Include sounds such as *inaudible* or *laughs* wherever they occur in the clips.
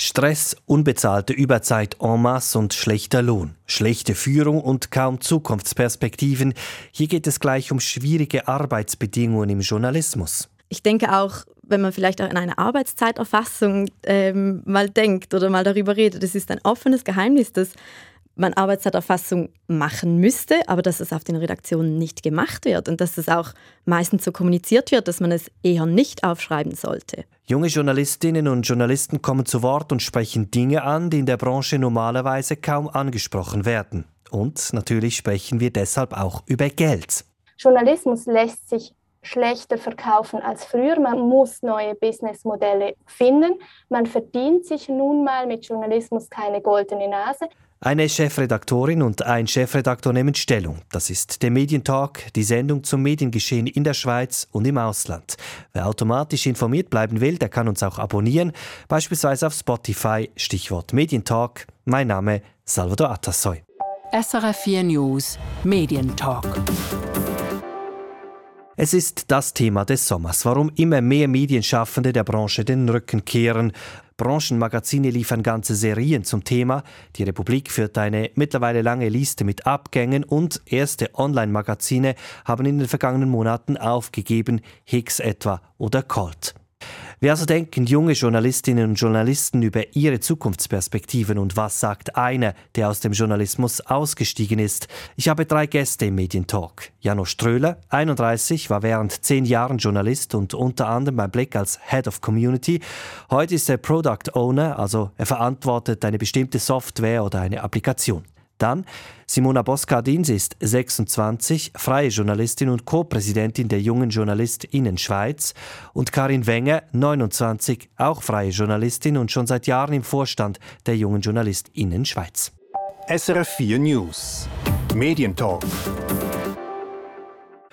Stress, unbezahlte Überzeit en masse und schlechter Lohn, schlechte Führung und kaum Zukunftsperspektiven. Hier geht es gleich um schwierige Arbeitsbedingungen im Journalismus. Ich denke auch, wenn man vielleicht auch in eine Arbeitszeiterfassung ähm, mal denkt oder mal darüber redet, es ist ein offenes Geheimnis, dass man Arbeitszeiterfassung machen müsste, aber dass es auf den Redaktionen nicht gemacht wird und dass es auch meistens so kommuniziert wird, dass man es eher nicht aufschreiben sollte. Junge Journalistinnen und Journalisten kommen zu Wort und sprechen Dinge an, die in der Branche normalerweise kaum angesprochen werden. Und natürlich sprechen wir deshalb auch über Geld. Journalismus lässt sich schlechter verkaufen als früher. Man muss neue Businessmodelle finden. Man verdient sich nun mal mit Journalismus keine goldene Nase. Eine Chefredaktorin und ein Chefredaktor nehmen Stellung. Das ist der Medientalk, die Sendung zum Mediengeschehen in der Schweiz und im Ausland. Wer automatisch informiert bleiben will, der kann uns auch abonnieren, beispielsweise auf Spotify, Stichwort Medientalk. Mein Name Salvador Atassoy. SRF 4 News Medientalk. Es ist das Thema des Sommers, warum immer mehr Medienschaffende der Branche den Rücken kehren. Branchenmagazine liefern ganze Serien zum Thema. Die Republik führt eine mittlerweile lange Liste mit Abgängen und erste Online-Magazine haben in den vergangenen Monaten aufgegeben, Hicks etwa oder Colt. Wie also denken junge Journalistinnen und Journalisten über ihre Zukunftsperspektiven und was sagt einer, der aus dem Journalismus ausgestiegen ist? Ich habe drei Gäste im Medientalk. Jano Ströhler, 31, war während zehn Jahren Journalist und unter anderem beim Blick als Head of Community. Heute ist er Product Owner, also er verantwortet eine bestimmte Software oder eine Applikation. Dann Simona Boscardin, sie ist 26, freie Journalistin und Co-Präsidentin der Jungen JournalistInnen Schweiz. Und Karin Wenger, 29, auch freie Journalistin und schon seit Jahren im Vorstand der Jungen JournalistInnen Schweiz. SRF 4 News Medientalk.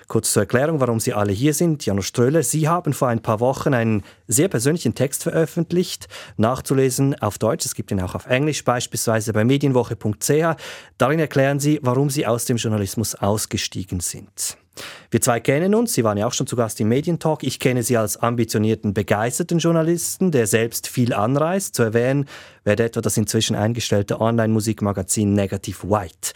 Kurz zur Erklärung, warum Sie alle hier sind. Janusz Ströhler, Sie haben vor ein paar Wochen einen sehr persönlichen Text veröffentlicht, nachzulesen auf Deutsch. Es gibt ihn auch auf Englisch, beispielsweise bei medienwoche.ch. Darin erklären Sie, warum Sie aus dem Journalismus ausgestiegen sind. Wir zwei kennen uns, Sie waren ja auch schon zu Gast im Medientalk. Ich kenne Sie als ambitionierten, begeisterten Journalisten, der selbst viel anreist. Zu erwähnen werde etwa das inzwischen eingestellte Online-Musikmagazin Negative White.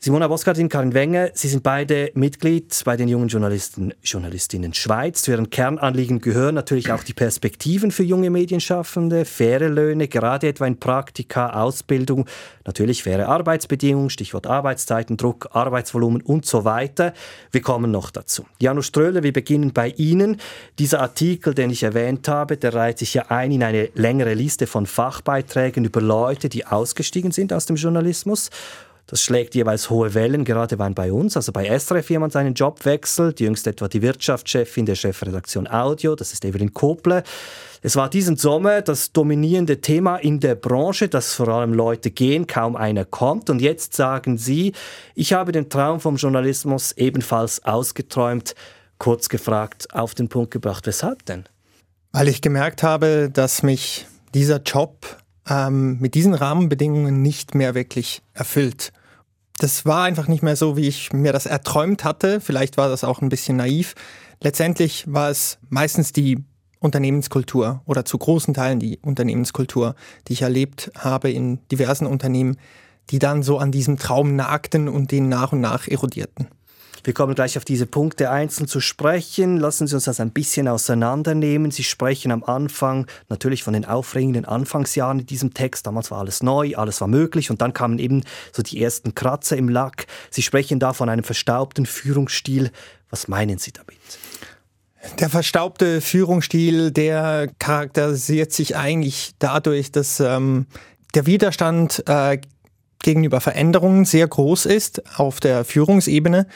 Simona Boskardin, Karin Wenger, Sie sind beide Mitglied bei den jungen Journalisten, Journalistinnen Schweiz. Zu Ihren Kernanliegen gehören natürlich auch die Perspektiven für junge Medienschaffende, faire Löhne, gerade etwa in Praktika, Ausbildung, natürlich faire Arbeitsbedingungen, Stichwort Arbeitszeiten, Druck, Arbeitsvolumen und so weiter. Wir kommen noch dazu. Janusz Ströhler, wir beginnen bei Ihnen. Dieser Artikel, den ich erwähnt habe, der reiht sich ja ein in eine längere Liste von Fachbeiträgen über Leute, die ausgestiegen sind aus dem Journalismus. Das schlägt jeweils hohe Wellen, gerade bei uns. Also bei SRF jemand seinen Job wechselt, jüngst etwa die Wirtschaftschefin der Chefredaktion Audio, das ist Evelyn Kople. Es war diesen Sommer das dominierende Thema in der Branche, dass vor allem Leute gehen, kaum einer kommt. Und jetzt sagen Sie, ich habe den Traum vom Journalismus ebenfalls ausgeträumt. Kurz gefragt, auf den Punkt gebracht, weshalb denn? Weil ich gemerkt habe, dass mich dieser Job ähm, mit diesen Rahmenbedingungen nicht mehr wirklich erfüllt das war einfach nicht mehr so, wie ich mir das erträumt hatte. Vielleicht war das auch ein bisschen naiv. Letztendlich war es meistens die Unternehmenskultur oder zu großen Teilen die Unternehmenskultur, die ich erlebt habe in diversen Unternehmen, die dann so an diesem Traum nagten und den nach und nach erodierten. Wir kommen gleich auf diese Punkte einzeln zu sprechen. Lassen Sie uns das ein bisschen auseinandernehmen. Sie sprechen am Anfang natürlich von den aufregenden Anfangsjahren in diesem Text. Damals war alles neu, alles war möglich und dann kamen eben so die ersten Kratzer im Lack. Sie sprechen da von einem verstaubten Führungsstil. Was meinen Sie damit? Der verstaubte Führungsstil, der charakterisiert sich eigentlich dadurch, dass ähm, der Widerstand äh, gegenüber Veränderungen sehr groß ist auf der Führungsebene.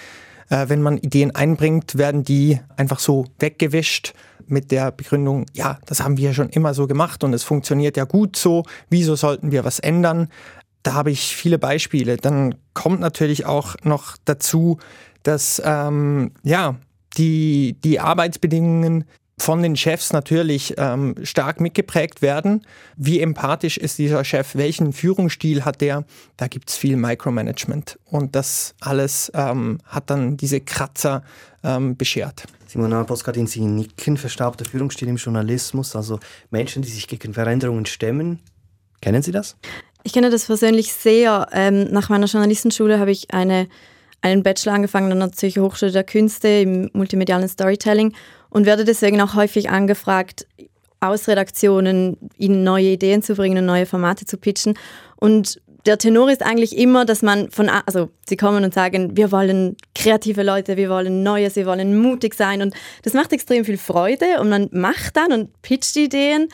Äh, wenn man Ideen einbringt, werden die einfach so weggewischt mit der Begründung, ja, das haben wir schon immer so gemacht und es funktioniert ja gut so, wieso sollten wir was ändern? Da habe ich viele Beispiele. Dann kommt natürlich auch noch dazu, dass ähm, ja, die, die Arbeitsbedingungen von den Chefs natürlich ähm, stark mitgeprägt werden. Wie empathisch ist dieser Chef? Welchen Führungsstil hat der? Da gibt es viel Micromanagement. Und das alles ähm, hat dann diese Kratzer ähm, beschert. Simona Boskardin, Sie nicken, verstaubter Führungsstil im Journalismus, also Menschen, die sich gegen Veränderungen stemmen. Kennen Sie das? Ich kenne das persönlich sehr. Ähm, nach meiner Journalistenschule habe ich eine, einen Bachelor angefangen an der Zürcher Hochschule der Künste im multimedialen Storytelling und werde deswegen auch häufig angefragt, aus Redaktionen ihnen neue Ideen zu bringen und neue Formate zu pitchen. Und der Tenor ist eigentlich immer, dass man von, also sie kommen und sagen, wir wollen kreative Leute, wir wollen Neues, wir wollen mutig sein und das macht extrem viel Freude und man macht dann und pitcht Ideen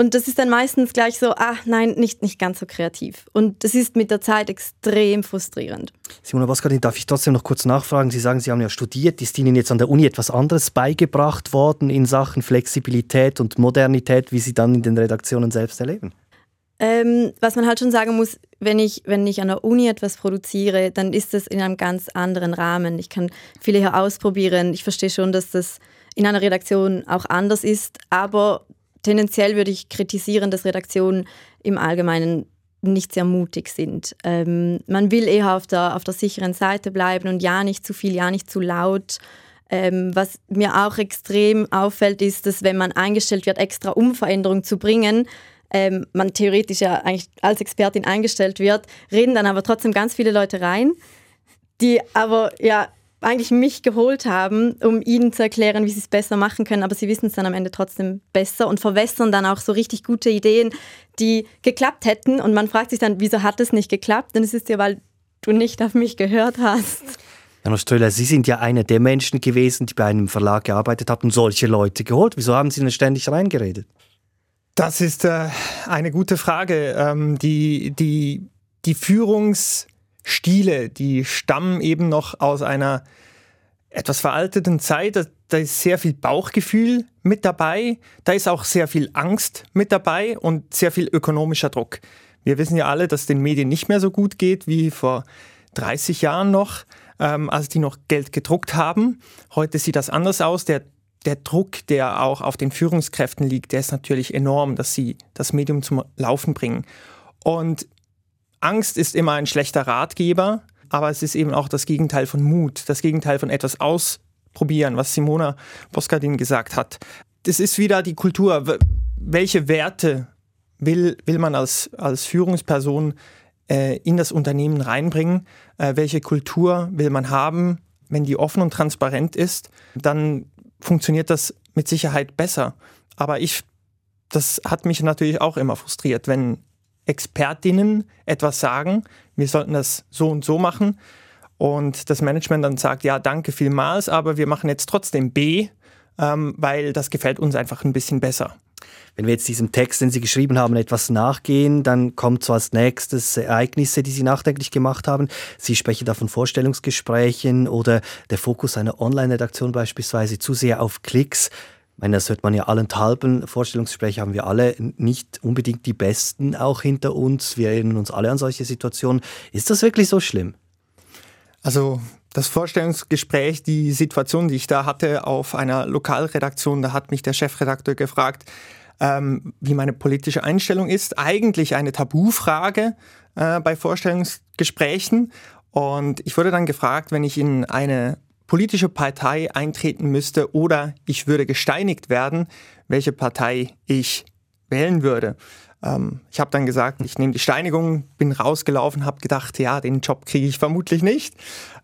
und das ist dann meistens gleich so, ah nein, nicht, nicht ganz so kreativ. Und das ist mit der Zeit extrem frustrierend. Simona Boskardin, darf ich trotzdem noch kurz nachfragen? Sie sagen, Sie haben ja studiert. Ist Ihnen jetzt an der Uni etwas anderes beigebracht worden in Sachen Flexibilität und Modernität, wie Sie dann in den Redaktionen selbst erleben? Ähm, was man halt schon sagen muss, wenn ich, wenn ich an der Uni etwas produziere, dann ist das in einem ganz anderen Rahmen. Ich kann viele hier ausprobieren. Ich verstehe schon, dass das in einer Redaktion auch anders ist, aber tendenziell würde ich kritisieren, dass Redaktionen im Allgemeinen nicht sehr mutig sind. Ähm, man will eher auf der, auf der sicheren Seite bleiben und ja nicht zu viel, ja nicht zu laut. Ähm, was mir auch extrem auffällt, ist, dass wenn man eingestellt wird, extra um Veränderung zu bringen, ähm, man theoretisch ja eigentlich als Expertin eingestellt wird, reden dann aber trotzdem ganz viele Leute rein, die aber ja eigentlich mich geholt haben, um ihnen zu erklären, wie sie es besser machen können, aber sie wissen es dann am Ende trotzdem besser und verwässern dann auch so richtig gute Ideen, die geklappt hätten. Und man fragt sich dann, wieso hat es nicht geklappt? Denn es ist ja, weil du nicht auf mich gehört hast. Jana Ströller, Sie sind ja einer der Menschen gewesen, die bei einem Verlag gearbeitet haben und solche Leute geholt. Wieso haben Sie denn ständig reingeredet? Das ist äh, eine gute Frage. Ähm, die, die, die Führungs- Stile, die stammen eben noch aus einer etwas veralteten Zeit. Da ist sehr viel Bauchgefühl mit dabei, da ist auch sehr viel Angst mit dabei und sehr viel ökonomischer Druck. Wir wissen ja alle, dass den Medien nicht mehr so gut geht wie vor 30 Jahren noch, ähm, als die noch Geld gedruckt haben. Heute sieht das anders aus. Der, der Druck, der auch auf den Führungskräften liegt, der ist natürlich enorm, dass sie das Medium zum Laufen bringen. Und Angst ist immer ein schlechter Ratgeber, aber es ist eben auch das Gegenteil von Mut, das Gegenteil von etwas ausprobieren, was Simona Boskardin gesagt hat. Das ist wieder die Kultur. Welche Werte will, will man als, als Führungsperson äh, in das Unternehmen reinbringen? Äh, welche Kultur will man haben? Wenn die offen und transparent ist, dann funktioniert das mit Sicherheit besser. Aber ich, das hat mich natürlich auch immer frustriert, wenn Expertinnen etwas sagen, wir sollten das so und so machen und das Management dann sagt, ja, danke vielmals, aber wir machen jetzt trotzdem B, ähm, weil das gefällt uns einfach ein bisschen besser. Wenn wir jetzt diesem Text, den Sie geschrieben haben, etwas nachgehen, dann kommt so als nächstes Ereignisse, die Sie nachdenklich gemacht haben. Sie sprechen da von Vorstellungsgesprächen oder der Fokus einer Online-Redaktion beispielsweise zu sehr auf Klicks meine, das hört man ja allenthalben. Vorstellungsgespräche haben wir alle nicht unbedingt die besten auch hinter uns. Wir erinnern uns alle an solche Situationen. Ist das wirklich so schlimm? Also das Vorstellungsgespräch, die Situation, die ich da hatte auf einer Lokalredaktion, da hat mich der Chefredakteur gefragt, ähm, wie meine politische Einstellung ist. Eigentlich eine Tabufrage äh, bei Vorstellungsgesprächen. Und ich wurde dann gefragt, wenn ich in eine politische Partei eintreten müsste oder ich würde gesteinigt werden, welche Partei ich wählen würde. Ähm, ich habe dann gesagt, ich nehme die Steinigung, bin rausgelaufen, habe gedacht, ja, den Job kriege ich vermutlich nicht.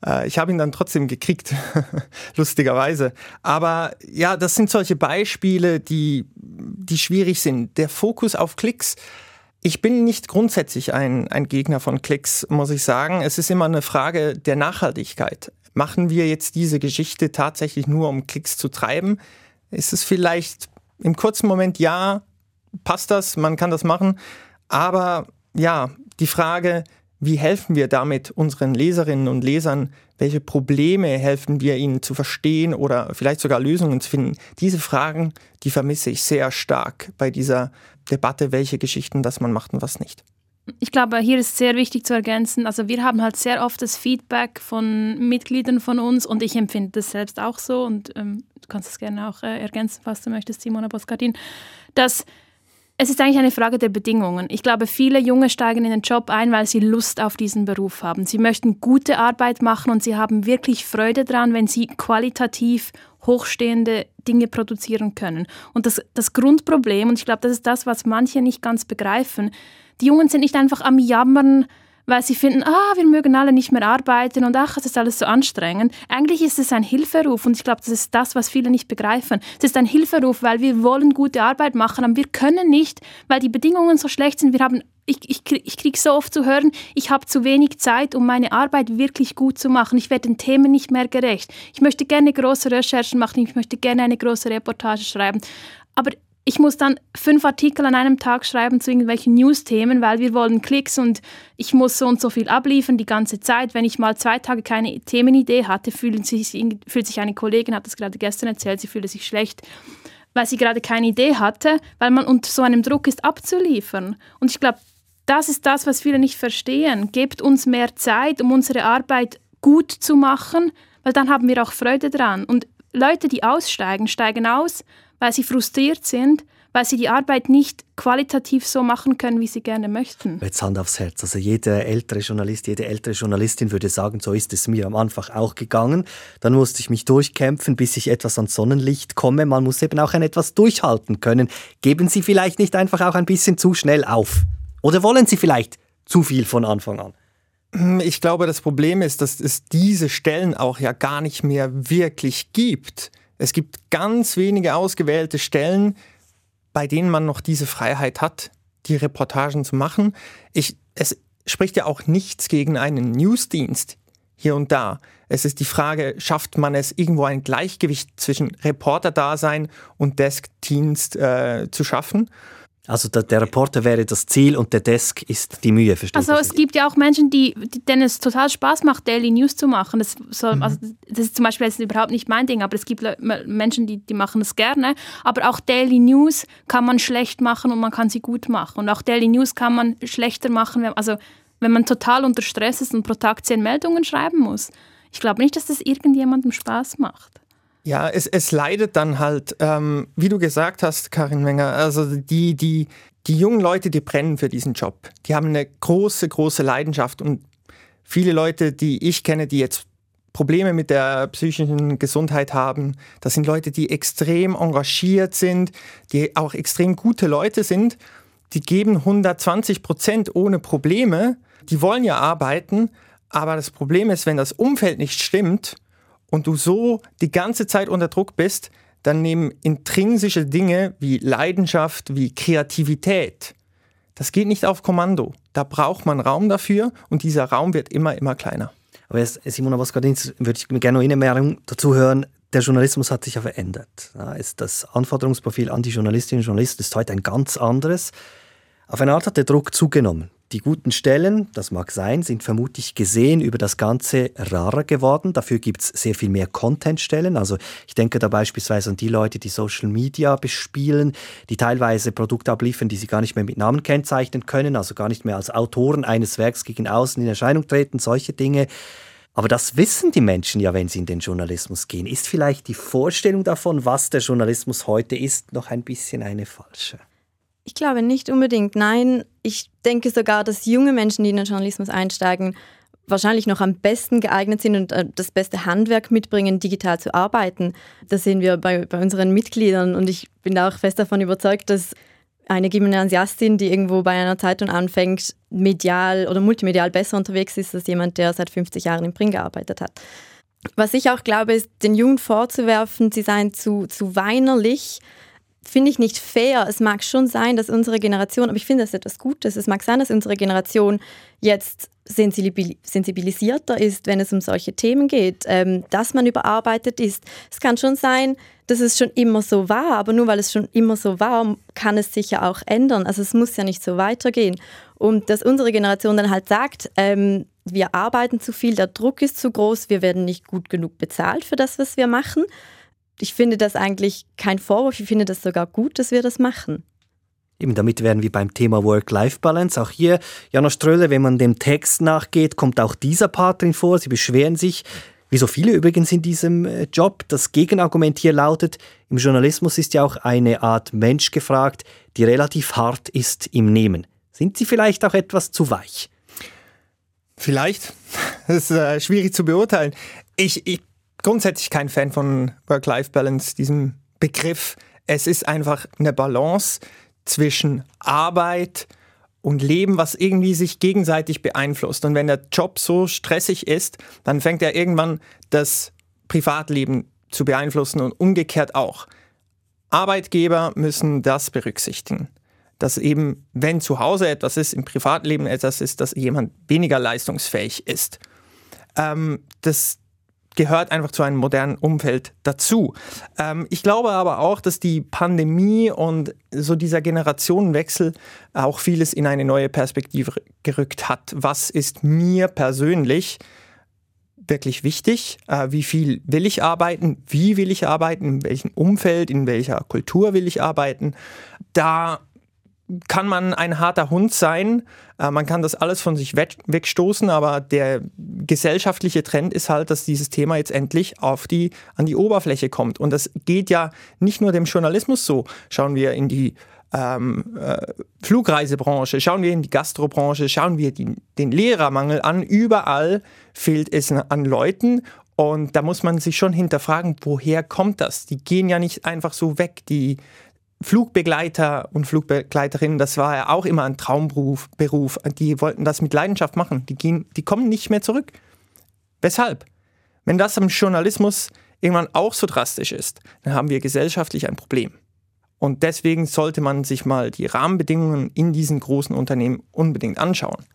Äh, ich habe ihn dann trotzdem gekriegt, *laughs* lustigerweise. Aber ja, das sind solche Beispiele, die, die schwierig sind. Der Fokus auf Klicks. Ich bin nicht grundsätzlich ein, ein Gegner von Klicks, muss ich sagen. Es ist immer eine Frage der Nachhaltigkeit. Machen wir jetzt diese Geschichte tatsächlich nur, um Klicks zu treiben? Ist es vielleicht im kurzen Moment ja, passt das, man kann das machen, aber ja, die Frage, wie helfen wir damit unseren Leserinnen und Lesern? Welche Probleme helfen wir ihnen zu verstehen oder vielleicht sogar Lösungen zu finden? Diese Fragen, die vermisse ich sehr stark bei dieser Debatte, welche Geschichten das man macht und was nicht. Ich glaube, hier ist sehr wichtig zu ergänzen, also wir haben halt sehr oft das Feedback von Mitgliedern von uns und ich empfinde das selbst auch so und ähm, du kannst es gerne auch äh, ergänzen, was du möchtest, Simona Boscardin, dass es ist eigentlich eine Frage der Bedingungen. Ich glaube, viele Junge steigen in den Job ein, weil sie Lust auf diesen Beruf haben. Sie möchten gute Arbeit machen und sie haben wirklich Freude daran, wenn sie qualitativ hochstehende Dinge produzieren können. Und das, das Grundproblem, und ich glaube, das ist das, was manche nicht ganz begreifen, die Jungen sind nicht einfach am Jammern, weil sie finden, ah, wir mögen alle nicht mehr arbeiten und ach, es ist alles so anstrengend. Eigentlich ist es ein Hilferuf und ich glaube, das ist das, was viele nicht begreifen. Es ist ein Hilferuf, weil wir wollen gute Arbeit machen, aber wir können nicht, weil die Bedingungen so schlecht sind. Wir haben ich, ich, ich kriege so oft zu hören, ich habe zu wenig Zeit, um meine Arbeit wirklich gut zu machen. Ich werde den Themen nicht mehr gerecht. Ich möchte gerne große Recherchen machen, ich möchte gerne eine große Reportage schreiben. Aber ich muss dann fünf Artikel an einem Tag schreiben zu irgendwelchen News-Themen, weil wir wollen Klicks und ich muss so und so viel abliefern die ganze Zeit. Wenn ich mal zwei Tage keine Themenidee hatte, fühlt sich, fühlt sich eine Kollegin, hat das gerade gestern erzählt, sie fühlte sich schlecht, weil sie gerade keine Idee hatte, weil man unter so einem Druck ist, abzuliefern. Und ich glaube, das ist das, was viele nicht verstehen. Gebt uns mehr Zeit, um unsere Arbeit gut zu machen, weil dann haben wir auch Freude dran. Und Leute, die aussteigen, steigen aus, weil sie frustriert sind, weil sie die Arbeit nicht qualitativ so machen können, wie sie gerne möchten. Jetzt Hand aufs Herz. Also jeder ältere Journalist, jede ältere Journalistin würde sagen, so ist es mir am Anfang auch gegangen. Dann musste ich mich durchkämpfen, bis ich etwas ans Sonnenlicht komme. Man muss eben auch ein etwas durchhalten können. Geben Sie vielleicht nicht einfach auch ein bisschen zu schnell auf? Oder wollen Sie vielleicht zu viel von Anfang an? Ich glaube, das Problem ist, dass es diese Stellen auch ja gar nicht mehr wirklich gibt. Es gibt ganz wenige ausgewählte Stellen, bei denen man noch diese Freiheit hat, die Reportagen zu machen. Ich, es spricht ja auch nichts gegen einen Newsdienst hier und da. Es ist die Frage, schafft man es, irgendwo ein Gleichgewicht zwischen Reporterdasein und Deskdienst äh, zu schaffen? Also der, der, Reporter wäre das Ziel und der Desk ist die Mühe, verstehe Also es gibt ja auch Menschen, die, denen es total Spaß macht, Daily News zu machen. Das, soll, mhm. also, das ist zum Beispiel jetzt überhaupt nicht mein Ding, aber es gibt Menschen, die, die machen das gerne. Aber auch Daily News kann man schlecht machen und man kann sie gut machen. Und auch Daily News kann man schlechter machen, wenn, also wenn man total unter Stress ist und pro Tag zehn Meldungen schreiben muss. Ich glaube nicht, dass das irgendjemandem Spaß macht. Ja, es, es leidet dann halt, ähm, wie du gesagt hast, Karin Wenger, also die, die, die jungen Leute, die brennen für diesen Job. Die haben eine große, große Leidenschaft und viele Leute, die ich kenne, die jetzt Probleme mit der psychischen Gesundheit haben, das sind Leute, die extrem engagiert sind, die auch extrem gute Leute sind, die geben 120 Prozent ohne Probleme, die wollen ja arbeiten, aber das Problem ist, wenn das Umfeld nicht stimmt, und du so die ganze Zeit unter Druck bist, dann nehmen intrinsische Dinge wie Leidenschaft, wie Kreativität, das geht nicht auf Kommando. Da braucht man Raum dafür und dieser Raum wird immer, immer kleiner. Aber jetzt, Simona Boskardins, würde ich gerne noch eine Meldung dazu hören. Der Journalismus hat sich ja verändert. Das Anforderungsprofil an die Journalistinnen und Journalisten ist heute ein ganz anderes. Auf eine Art hat der Druck zugenommen. Die guten Stellen, das mag sein, sind vermutlich gesehen über das Ganze rarer geworden. Dafür gibt es sehr viel mehr Contentstellen. Also ich denke da beispielsweise an die Leute, die Social Media bespielen, die teilweise Produkte abliefern, die sie gar nicht mehr mit Namen kennzeichnen können, also gar nicht mehr als Autoren eines Werks gegen außen in Erscheinung treten, solche Dinge. Aber das wissen die Menschen ja, wenn sie in den Journalismus gehen. Ist vielleicht die Vorstellung davon, was der Journalismus heute ist, noch ein bisschen eine falsche? Ich glaube nicht unbedingt. Nein, ich denke sogar, dass junge Menschen, die in den Journalismus einsteigen, wahrscheinlich noch am besten geeignet sind und äh, das beste Handwerk mitbringen, digital zu arbeiten. Das sehen wir bei, bei unseren Mitgliedern und ich bin auch fest davon überzeugt, dass eine Gymnasiastin, die irgendwo bei einer Zeitung anfängt, medial oder multimedial besser unterwegs ist als jemand, der seit 50 Jahren im Print gearbeitet hat. Was ich auch glaube, ist, den Jungen vorzuwerfen, sie seien zu, zu weinerlich finde ich nicht fair. Es mag schon sein, dass unsere Generation, aber ich finde das etwas Gutes, es mag sein, dass unsere Generation jetzt sensibilisierter ist, wenn es um solche Themen geht, ähm, dass man überarbeitet ist. Es kann schon sein, dass es schon immer so war, aber nur weil es schon immer so war, kann es sich ja auch ändern. Also es muss ja nicht so weitergehen. Und dass unsere Generation dann halt sagt, ähm, wir arbeiten zu viel, der Druck ist zu groß, wir werden nicht gut genug bezahlt für das, was wir machen ich finde das eigentlich kein Vorwurf, ich finde das sogar gut, dass wir das machen. Eben damit wären wir beim Thema Work-Life-Balance. Auch hier, Jana Ströhle, wenn man dem Text nachgeht, kommt auch dieser Part drin vor. Sie beschweren sich, wie so viele übrigens in diesem äh, Job. Das Gegenargument hier lautet, im Journalismus ist ja auch eine Art Mensch gefragt, die relativ hart ist im Nehmen. Sind Sie vielleicht auch etwas zu weich? Vielleicht. *laughs* Das ist äh, schwierig zu beurteilen. Ich, ich grundsätzlich kein Fan von Work-Life-Balance, diesem Begriff. Es ist einfach eine Balance zwischen Arbeit und Leben, was irgendwie sich gegenseitig beeinflusst. Und wenn der Job so stressig ist, dann fängt er irgendwann das Privatleben zu beeinflussen und umgekehrt auch. Arbeitgeber müssen das berücksichtigen, dass eben, wenn zu Hause etwas ist, im Privatleben etwas ist, dass jemand weniger leistungsfähig ist. Ähm, das, gehört einfach zu einem modernen Umfeld dazu. Ähm, ich glaube aber auch, dass die Pandemie und so dieser Generationenwechsel auch vieles in eine neue Perspektive gerückt hat. Was ist mir persönlich wirklich wichtig? Äh, wie viel will ich arbeiten? Wie will ich arbeiten? In welchem Umfeld? In welcher Kultur will ich arbeiten? Da kann man ein harter Hund sein. Äh, man kann das alles von sich wegstoßen, aber der gesellschaftliche Trend ist halt, dass dieses Thema jetzt endlich auf die, an die Oberfläche kommt. Und das geht ja nicht nur dem Journalismus so. Schauen wir in die ähm, äh, Flugreisebranche, schauen wir in die Gastrobranche, schauen wir die, den Lehrermangel an. Überall fehlt es an Leuten und da muss man sich schon hinterfragen, woher kommt das? Die gehen ja nicht einfach so weg. Die Flugbegleiter und Flugbegleiterinnen, das war ja auch immer ein Traumberuf. Beruf. Die wollten das mit Leidenschaft machen. Die, gehen, die kommen nicht mehr zurück. Weshalb? Wenn das im Journalismus irgendwann auch so drastisch ist, dann haben wir gesellschaftlich ein Problem. Und deswegen sollte man sich mal die Rahmenbedingungen in diesen großen Unternehmen unbedingt anschauen.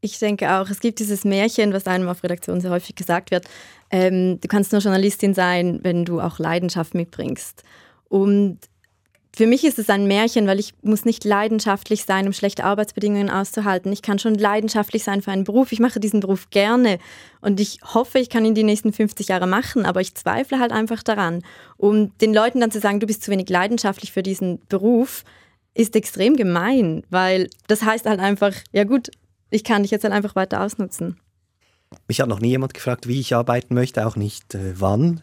Ich denke auch, es gibt dieses Märchen, was einem auf Redaktion sehr häufig gesagt wird. Ähm, du kannst nur Journalistin sein, wenn du auch Leidenschaft mitbringst. Und für mich ist es ein Märchen, weil ich muss nicht leidenschaftlich sein, um schlechte Arbeitsbedingungen auszuhalten. Ich kann schon leidenschaftlich sein für einen Beruf. Ich mache diesen Beruf gerne und ich hoffe, ich kann ihn die nächsten 50 Jahre machen, aber ich zweifle halt einfach daran. Um den Leuten dann zu sagen, du bist zu wenig leidenschaftlich für diesen Beruf, ist extrem gemein, weil das heißt halt einfach, ja gut, ich kann dich jetzt halt einfach weiter ausnutzen. Mich hat noch nie jemand gefragt, wie ich arbeiten möchte, auch nicht äh, wann.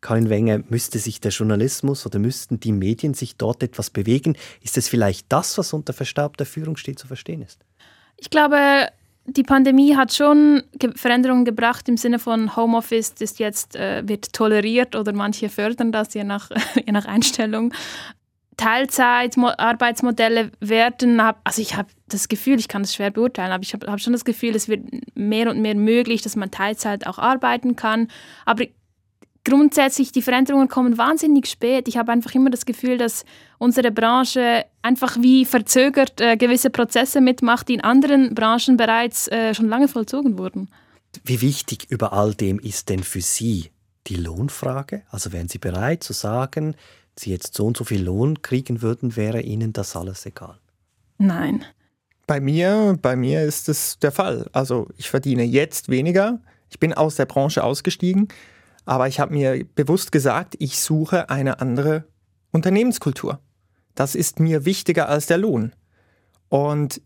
Karin Wenger, müsste sich der Journalismus oder müssten die Medien sich dort etwas bewegen? Ist es vielleicht das, was unter verstaubter Führungsstil zu verstehen ist? Ich glaube, die Pandemie hat schon Veränderungen gebracht im Sinne von Homeoffice ist jetzt äh, wird toleriert oder manche fördern das je nach, *laughs* je nach Einstellung. Teilzeit-Arbeitsmodelle werden, also ich habe das Gefühl, ich kann das schwer beurteilen, aber ich habe hab schon das Gefühl, es wird mehr und mehr möglich, dass man Teilzeit auch arbeiten kann. Aber grundsätzlich, die Veränderungen kommen wahnsinnig spät. Ich habe einfach immer das Gefühl, dass unsere Branche einfach wie verzögert äh, gewisse Prozesse mitmacht, die in anderen Branchen bereits äh, schon lange vollzogen wurden. Wie wichtig über all dem ist denn für Sie die Lohnfrage? Also wären Sie bereit zu sagen, Sie jetzt so und so viel Lohn kriegen würden, wäre Ihnen das alles egal? Nein. Bei mir, bei mir ist es der Fall. Also ich verdiene jetzt weniger. Ich bin aus der Branche ausgestiegen. Aber ich habe mir bewusst gesagt, ich suche eine andere Unternehmenskultur. Das ist mir wichtiger als der Lohn. Und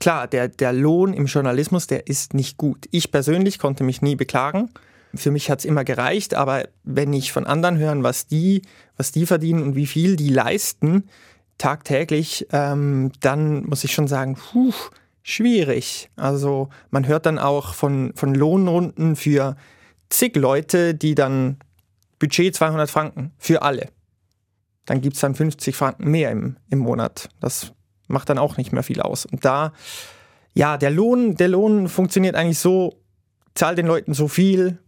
klar, der, der Lohn im Journalismus, der ist nicht gut. Ich persönlich konnte mich nie beklagen. Für mich hat es immer gereicht, aber wenn ich von anderen höre, was die, was die verdienen und wie viel die leisten, tagtäglich, ähm, dann muss ich schon sagen, puh, schwierig. Also man hört dann auch von, von Lohnrunden für zig Leute, die dann Budget 200 Franken für alle. Dann gibt es dann 50 Franken mehr im, im Monat. Das macht dann auch nicht mehr viel aus. Und da, ja, der Lohn, der Lohn funktioniert eigentlich so, zahl den Leuten so viel,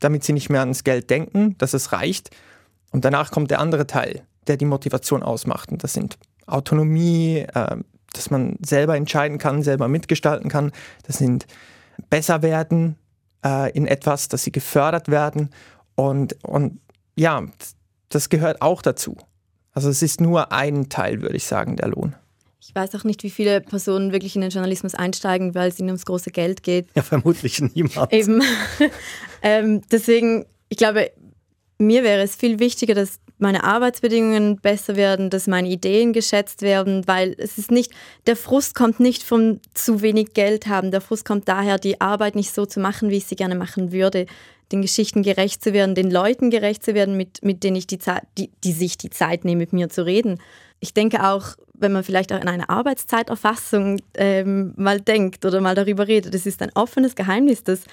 damit sie nicht mehr ans Geld denken, dass es reicht. Und danach kommt der andere Teil, der die Motivation ausmacht. Und das sind Autonomie, äh, dass man selber entscheiden kann, selber mitgestalten kann. Das sind besser werden, äh, in etwas, dass sie gefördert werden. Und, und ja, das gehört auch dazu. Also es ist nur ein Teil, würde ich sagen, der Lohn. Ich weiß auch nicht, wie viele Personen wirklich in den Journalismus einsteigen, weil es ihnen ums große Geld geht. Ja, vermutlich niemand. Eben. *laughs* ähm, deswegen, ich glaube, mir wäre es viel wichtiger, dass meine Arbeitsbedingungen besser werden, dass meine Ideen geschätzt werden, weil es ist nicht, der Frust kommt nicht vom zu wenig Geld haben, der Frust kommt daher, die Arbeit nicht so zu machen, wie ich sie gerne machen würde, den Geschichten gerecht zu werden, den Leuten gerecht zu werden, mit, mit denen ich die Zeit, die, die sich die Zeit nehmen, mit mir zu reden. Ich denke auch, wenn man vielleicht auch an eine Arbeitszeiterfassung ähm, mal denkt oder mal darüber redet, das ist ein offenes Geheimnis, dass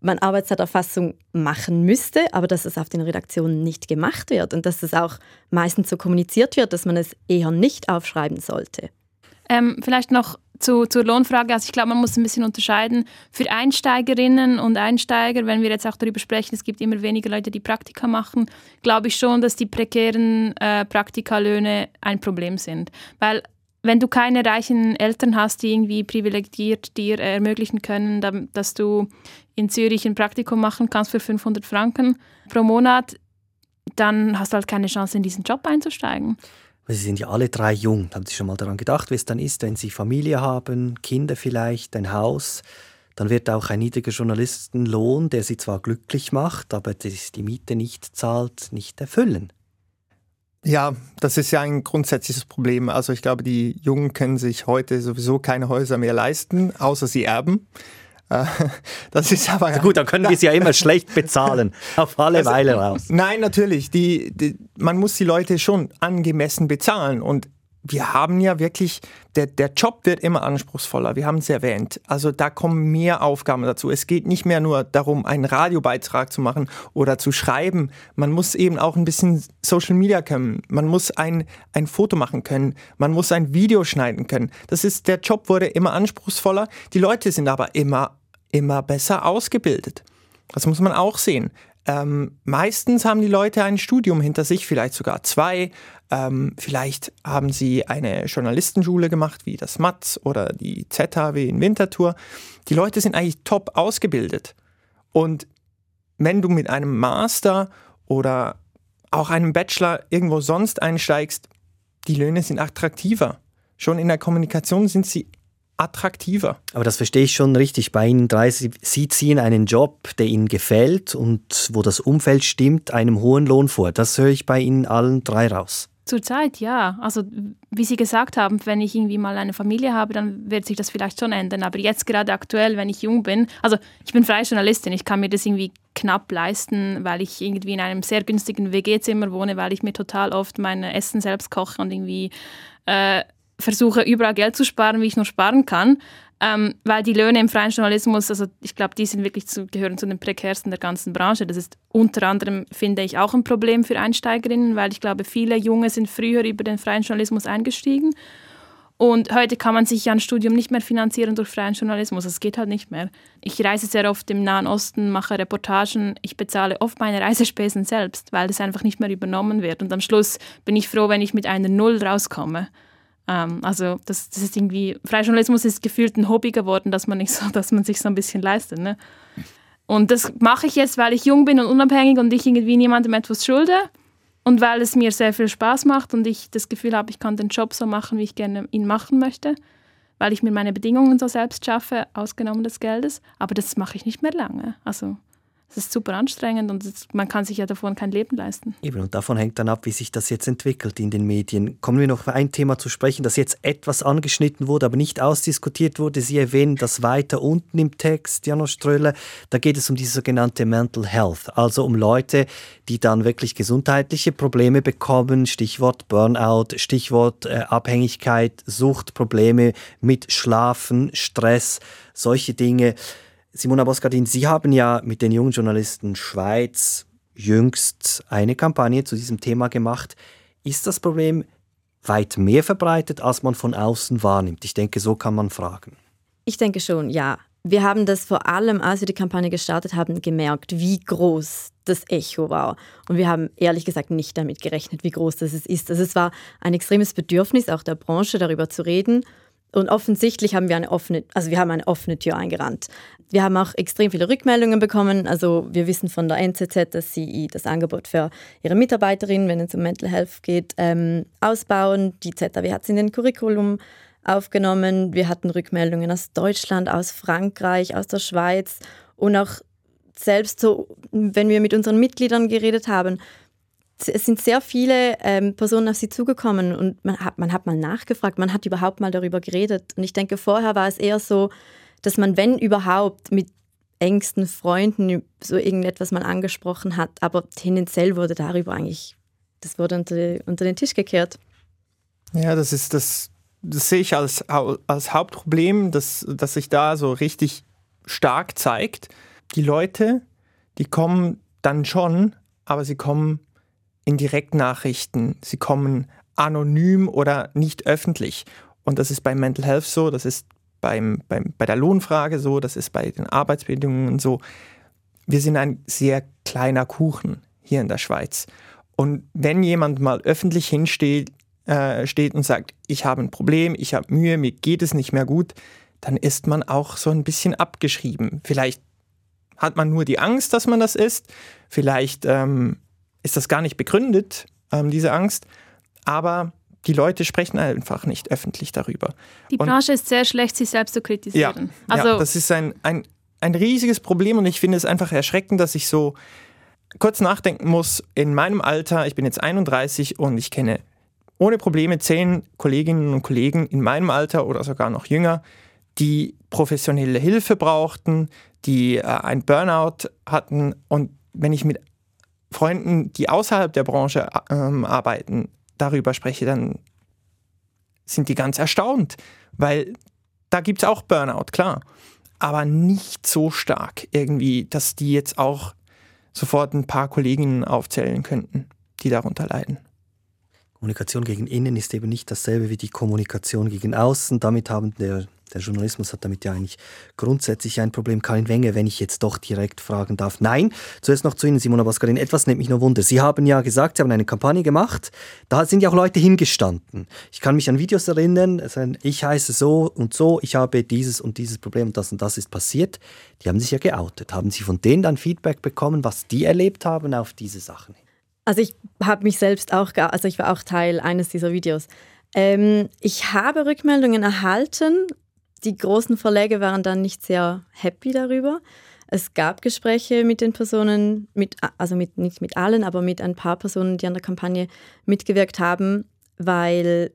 man Arbeitszeiterfassung machen müsste, aber dass es auf den Redaktionen nicht gemacht wird und dass es auch meistens so kommuniziert wird, dass man es eher nicht aufschreiben sollte. Ähm, vielleicht noch zu, zur Lohnfrage. Also ich glaube, man muss ein bisschen unterscheiden. Für Einsteigerinnen und Einsteiger, wenn wir jetzt auch darüber sprechen, es gibt immer weniger Leute, die Praktika machen, glaube ich schon, dass die prekären äh, Praktikalöhne ein Problem sind. Weil wenn du keine reichen Eltern hast, die irgendwie privilegiert dir ermöglichen können, dass du in Zürich ein Praktikum machen kannst für 500 Franken pro Monat, dann hast du halt keine Chance, in diesen Job einzusteigen. Sie sind ja alle drei jung. Haben Sie schon mal daran gedacht, wie es dann ist, wenn Sie Familie haben, Kinder vielleicht, ein Haus? Dann wird auch ein niedriger Journalistenlohn, der Sie zwar glücklich macht, aber die Miete nicht zahlt, nicht erfüllen. Ja, das ist ja ein grundsätzliches Problem. Also ich glaube, die Jungen können sich heute sowieso keine Häuser mehr leisten, außer sie erben. Äh, *laughs* das ist aber ja, gut, dann können wir sie ja immer schlecht bezahlen, auf alle also, Weile raus. Nein, natürlich. Die, die, man muss die Leute schon angemessen bezahlen und wir haben ja wirklich, der, der Job wird immer anspruchsvoller, wir haben es erwähnt. Also da kommen mehr Aufgaben dazu. Es geht nicht mehr nur darum, einen Radiobeitrag zu machen oder zu schreiben. Man muss eben auch ein bisschen Social Media können. Man muss ein, ein Foto machen können. Man muss ein Video schneiden können. Das ist, der Job wurde immer anspruchsvoller. Die Leute sind aber immer, immer besser ausgebildet. Das muss man auch sehen. Ähm, meistens haben die Leute ein Studium hinter sich, vielleicht sogar zwei. Ähm, vielleicht haben sie eine Journalistenschule gemacht, wie das MATS oder die ZHW in Winterthur. Die Leute sind eigentlich top ausgebildet. Und wenn du mit einem Master oder auch einem Bachelor irgendwo sonst einsteigst, die Löhne sind attraktiver. Schon in der Kommunikation sind sie attraktiver. Aber das verstehe ich schon richtig. Bei Ihnen drei, Sie ziehen einen Job, der Ihnen gefällt und wo das Umfeld stimmt, einem hohen Lohn vor. Das höre ich bei Ihnen allen drei raus. Zurzeit ja. Also wie Sie gesagt haben, wenn ich irgendwie mal eine Familie habe, dann wird sich das vielleicht schon ändern. Aber jetzt gerade aktuell, wenn ich jung bin, also ich bin freie Journalistin, ich kann mir das irgendwie knapp leisten, weil ich irgendwie in einem sehr günstigen WG-Zimmer wohne, weil ich mir total oft mein Essen selbst koche und irgendwie äh, versuche überall Geld zu sparen, wie ich nur sparen kann. Ähm, weil die Löhne im freien Journalismus, also ich glaube, die sind wirklich zu, gehören zu den prekärsten der ganzen Branche. Das ist unter anderem, finde ich, auch ein Problem für Einsteigerinnen, weil ich glaube, viele Junge sind früher über den freien Journalismus eingestiegen. Und heute kann man sich ja ein Studium nicht mehr finanzieren durch freien Journalismus. Das geht halt nicht mehr. Ich reise sehr oft im Nahen Osten, mache Reportagen. Ich bezahle oft meine Reisespesen selbst, weil das einfach nicht mehr übernommen wird. Und am Schluss bin ich froh, wenn ich mit einer Null rauskomme. Ähm, also das, das ist irgendwie, Freijournalismus ist gefühlt ein Hobby geworden, dass man, nicht so, *laughs* dass man sich so ein bisschen leistet. Ne? Und das mache ich jetzt, weil ich jung bin und unabhängig und ich irgendwie niemandem etwas schulde und weil es mir sehr viel Spaß macht und ich das Gefühl habe, ich kann den Job so machen, wie ich gerne ihn machen möchte, weil ich mir meine Bedingungen so selbst schaffe, ausgenommen des Geldes. Aber das mache ich nicht mehr lange. Also es ist super anstrengend und es, man kann sich ja davon kein Leben leisten. Eben, und davon hängt dann ab, wie sich das jetzt entwickelt in den Medien. Kommen wir noch auf ein Thema zu sprechen, das jetzt etwas angeschnitten wurde, aber nicht ausdiskutiert wurde. Sie erwähnen das weiter unten im Text, Janos Ströhle. Da geht es um die sogenannte Mental Health, also um Leute, die dann wirklich gesundheitliche Probleme bekommen. Stichwort Burnout, Stichwort äh, Abhängigkeit, Suchtprobleme mit Schlafen, Stress, solche Dinge. Simona Boskardin, Sie haben ja mit den jungen Journalisten Schweiz jüngst eine Kampagne zu diesem Thema gemacht. Ist das Problem weit mehr verbreitet, als man von außen wahrnimmt? Ich denke, so kann man fragen. Ich denke schon, ja. Wir haben das vor allem, als wir die Kampagne gestartet haben, gemerkt, wie groß das Echo war. Und wir haben ehrlich gesagt nicht damit gerechnet, wie groß das ist. Also es war ein extremes Bedürfnis auch der Branche, darüber zu reden. Und offensichtlich haben wir eine offene, also wir haben eine offene Tür eingerannt. Wir haben auch extrem viele Rückmeldungen bekommen. Also wir wissen von der NZZ, dass sie das Angebot für ihre Mitarbeiterinnen, wenn es um Mental Health geht, ähm, ausbauen. Die ZAW hat es in den Curriculum aufgenommen. Wir hatten Rückmeldungen aus Deutschland, aus Frankreich, aus der Schweiz. Und auch selbst so, wenn wir mit unseren Mitgliedern geredet haben, es sind sehr viele ähm, Personen auf sie zugekommen und man hat, man hat mal nachgefragt, man hat überhaupt mal darüber geredet. Und ich denke, vorher war es eher so, dass man, wenn überhaupt, mit engsten Freunden so irgendetwas mal angesprochen hat, aber tendenziell wurde darüber eigentlich, das wurde unter, unter den Tisch gekehrt. Ja, das ist das, das sehe ich als, als Hauptproblem, dass, dass sich da so richtig stark zeigt. Die Leute, die kommen dann schon, aber sie kommen in Direktnachrichten, sie kommen anonym oder nicht öffentlich. Und das ist bei Mental Health so, das ist beim, beim, bei der Lohnfrage so, das ist bei den Arbeitsbedingungen so. Wir sind ein sehr kleiner Kuchen hier in der Schweiz. Und wenn jemand mal öffentlich hinsteht äh, steht und sagt, ich habe ein Problem, ich habe Mühe, mir geht es nicht mehr gut, dann ist man auch so ein bisschen abgeschrieben. Vielleicht hat man nur die Angst, dass man das ist. Vielleicht ähm, ist das gar nicht begründet, ähm, diese Angst. Aber die Leute sprechen einfach nicht öffentlich darüber. Die Branche und, ist sehr schlecht, sich selbst zu kritisieren. Ja, also, ja das ist ein, ein, ein riesiges Problem und ich finde es einfach erschreckend, dass ich so kurz nachdenken muss. In meinem Alter, ich bin jetzt 31 und ich kenne ohne Probleme zehn Kolleginnen und Kollegen in meinem Alter oder sogar noch jünger, die professionelle Hilfe brauchten, die äh, ein Burnout hatten. Und wenn ich mit Freunden, die außerhalb der Branche ähm, arbeiten, darüber spreche, dann sind die ganz erstaunt, weil da gibt es auch Burnout, klar, aber nicht so stark irgendwie, dass die jetzt auch sofort ein paar Kolleginnen aufzählen könnten, die darunter leiden. Kommunikation gegen innen ist eben nicht dasselbe wie die Kommunikation gegen außen. Damit haben der der Journalismus hat damit ja eigentlich grundsätzlich ein Problem. Karin Wenge, wenn ich jetzt doch direkt fragen darf. Nein, zuerst noch zu Ihnen, Simona Baskarin. Etwas nimmt mich nur Wunder. Sie haben ja gesagt, Sie haben eine Kampagne gemacht. Da sind ja auch Leute hingestanden. Ich kann mich an Videos erinnern. Ich heiße so und so, ich habe dieses und dieses Problem und das und das ist passiert. Die haben sich ja geoutet. Haben Sie von denen dann Feedback bekommen, was die erlebt haben auf diese Sachen? Also ich habe mich selbst auch, also ich war auch Teil eines dieser Videos. Ähm, ich habe Rückmeldungen erhalten, die großen Verlage waren dann nicht sehr happy darüber. Es gab Gespräche mit den Personen, mit, also mit, nicht mit allen, aber mit ein paar Personen, die an der Kampagne mitgewirkt haben, weil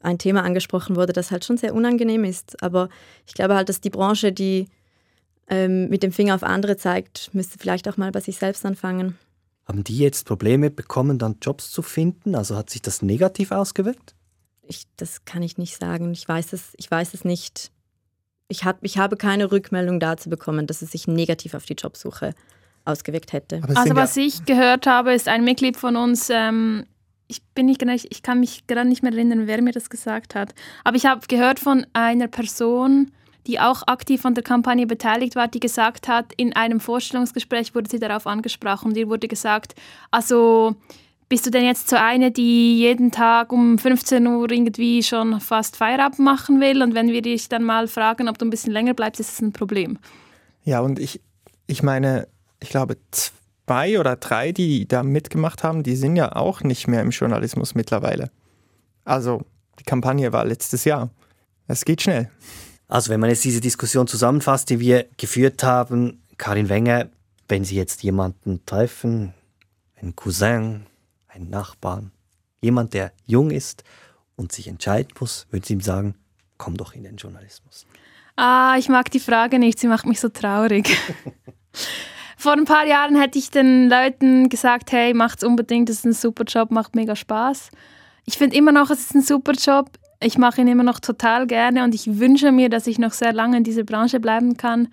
ein Thema angesprochen wurde, das halt schon sehr unangenehm ist. Aber ich glaube halt, dass die Branche, die ähm, mit dem Finger auf andere zeigt, müsste vielleicht auch mal bei sich selbst anfangen. Haben die jetzt Probleme bekommen, dann Jobs zu finden? Also hat sich das negativ ausgewirkt? ich, das kann ich nicht sagen. Ich weiß es, ich weiß es nicht. Ich, hab, ich habe keine Rückmeldung dazu bekommen, dass es sich negativ auf die Jobsuche ausgewirkt hätte. Also was ich gehört habe, ist ein Mitglied von uns, ähm, ich bin nicht ich kann mich gerade nicht mehr erinnern, wer mir das gesagt hat, aber ich habe gehört von einer Person, die auch aktiv an der Kampagne beteiligt war, die gesagt hat, in einem Vorstellungsgespräch wurde sie darauf angesprochen, dir wurde gesagt, also bist du denn jetzt so eine, die jeden Tag um 15 Uhr irgendwie schon fast Feierabend machen will? Und wenn wir dich dann mal fragen, ob du ein bisschen länger bleibst, ist das ein Problem. Ja, und ich, ich meine, ich glaube, zwei oder drei, die da mitgemacht haben, die sind ja auch nicht mehr im Journalismus mittlerweile. Also, die Kampagne war letztes Jahr. Es geht schnell. Also, wenn man jetzt diese Diskussion zusammenfasst, die wir geführt haben, Karin Wenger, wenn Sie jetzt jemanden treffen, einen Cousin, einen Nachbarn, jemand, der jung ist und sich entscheiden muss, würde Sie ihm sagen, komm doch in den Journalismus. Ah, ich mag die Frage nicht, sie macht mich so traurig. *laughs* Vor ein paar Jahren hätte ich den Leuten gesagt, hey, macht's unbedingt, das ist ein super Job, macht mega Spaß. Ich finde immer noch, es ist ein super Job. Ich mache ihn immer noch total gerne und ich wünsche mir, dass ich noch sehr lange in dieser Branche bleiben kann.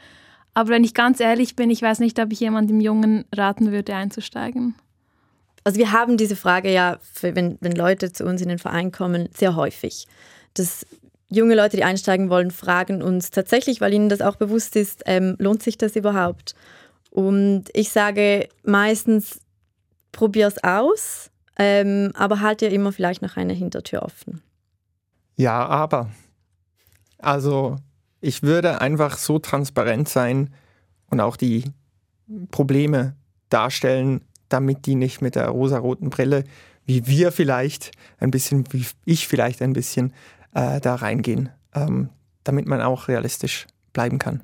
Aber wenn ich ganz ehrlich bin, ich weiß nicht, ob ich jemandem Jungen raten würde, einzusteigen. Also wir haben diese Frage ja, wenn, wenn Leute zu uns in den Verein kommen, sehr häufig. Dass junge Leute, die einsteigen wollen, fragen uns tatsächlich, weil ihnen das auch bewusst ist, ähm, lohnt sich das überhaupt? Und ich sage meistens, probier es aus, ähm, aber halt dir immer vielleicht noch eine Hintertür offen. Ja, aber. Also ich würde einfach so transparent sein und auch die Probleme darstellen, damit die nicht mit der rosaroten Brille, wie wir vielleicht ein bisschen, wie ich vielleicht ein bisschen, äh, da reingehen, ähm, damit man auch realistisch bleiben kann.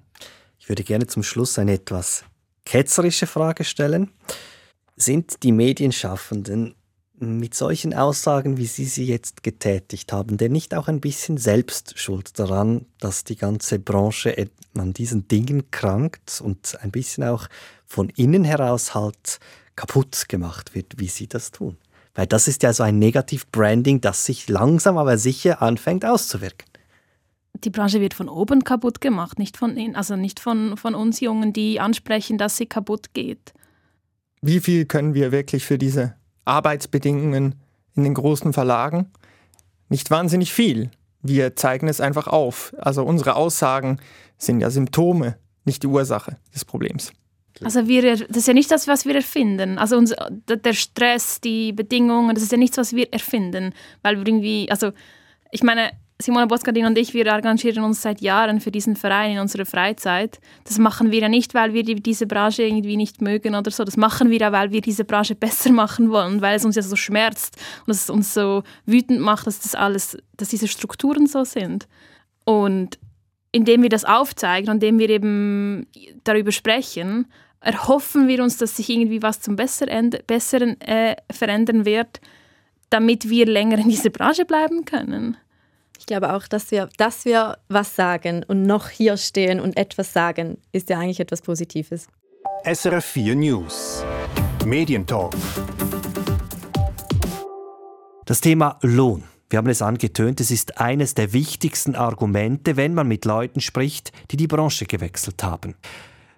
Ich würde gerne zum Schluss eine etwas ketzerische Frage stellen. Sind die Medienschaffenden mit solchen Aussagen, wie Sie sie jetzt getätigt haben, denn nicht auch ein bisschen selbst schuld daran, dass die ganze Branche an diesen Dingen krankt und ein bisschen auch von innen heraus halt kaputt gemacht wird, wie Sie das tun? Weil das ist ja so ein Negativ-Branding, das sich langsam aber sicher anfängt auszuwirken. Die Branche wird von oben kaputt gemacht, nicht von, also nicht von, von uns Jungen, die ansprechen, dass sie kaputt geht. Wie viel können wir wirklich für diese Arbeitsbedingungen in den großen Verlagen? Nicht wahnsinnig viel. Wir zeigen es einfach auf. Also unsere Aussagen sind ja Symptome, nicht die Ursache des Problems. Also wir, das ist ja nicht das, was wir erfinden. Also uns, der Stress, die Bedingungen, das ist ja nichts, was wir erfinden. Weil wir irgendwie, also ich meine, Simona Boskardin und ich, wir engagieren uns seit Jahren für diesen Verein in unserer Freizeit. Das machen wir ja nicht, weil wir diese Branche irgendwie nicht mögen oder so. Das machen wir ja, weil wir diese Branche besser machen wollen, weil es uns ja so schmerzt und es uns so wütend macht, dass das alles, dass diese Strukturen so sind. Und indem wir das aufzeigen, indem wir eben darüber sprechen, erhoffen wir uns, dass sich irgendwie was zum Besseren, Besseren äh, verändern wird, damit wir länger in dieser Branche bleiben können. Ich glaube auch, dass wir, dass wir was sagen und noch hier stehen und etwas sagen, ist ja eigentlich etwas Positives. SRF 4 News Medientalk Das Thema Lohn. Wir haben es angetönt, es ist eines der wichtigsten Argumente, wenn man mit Leuten spricht, die die Branche gewechselt haben.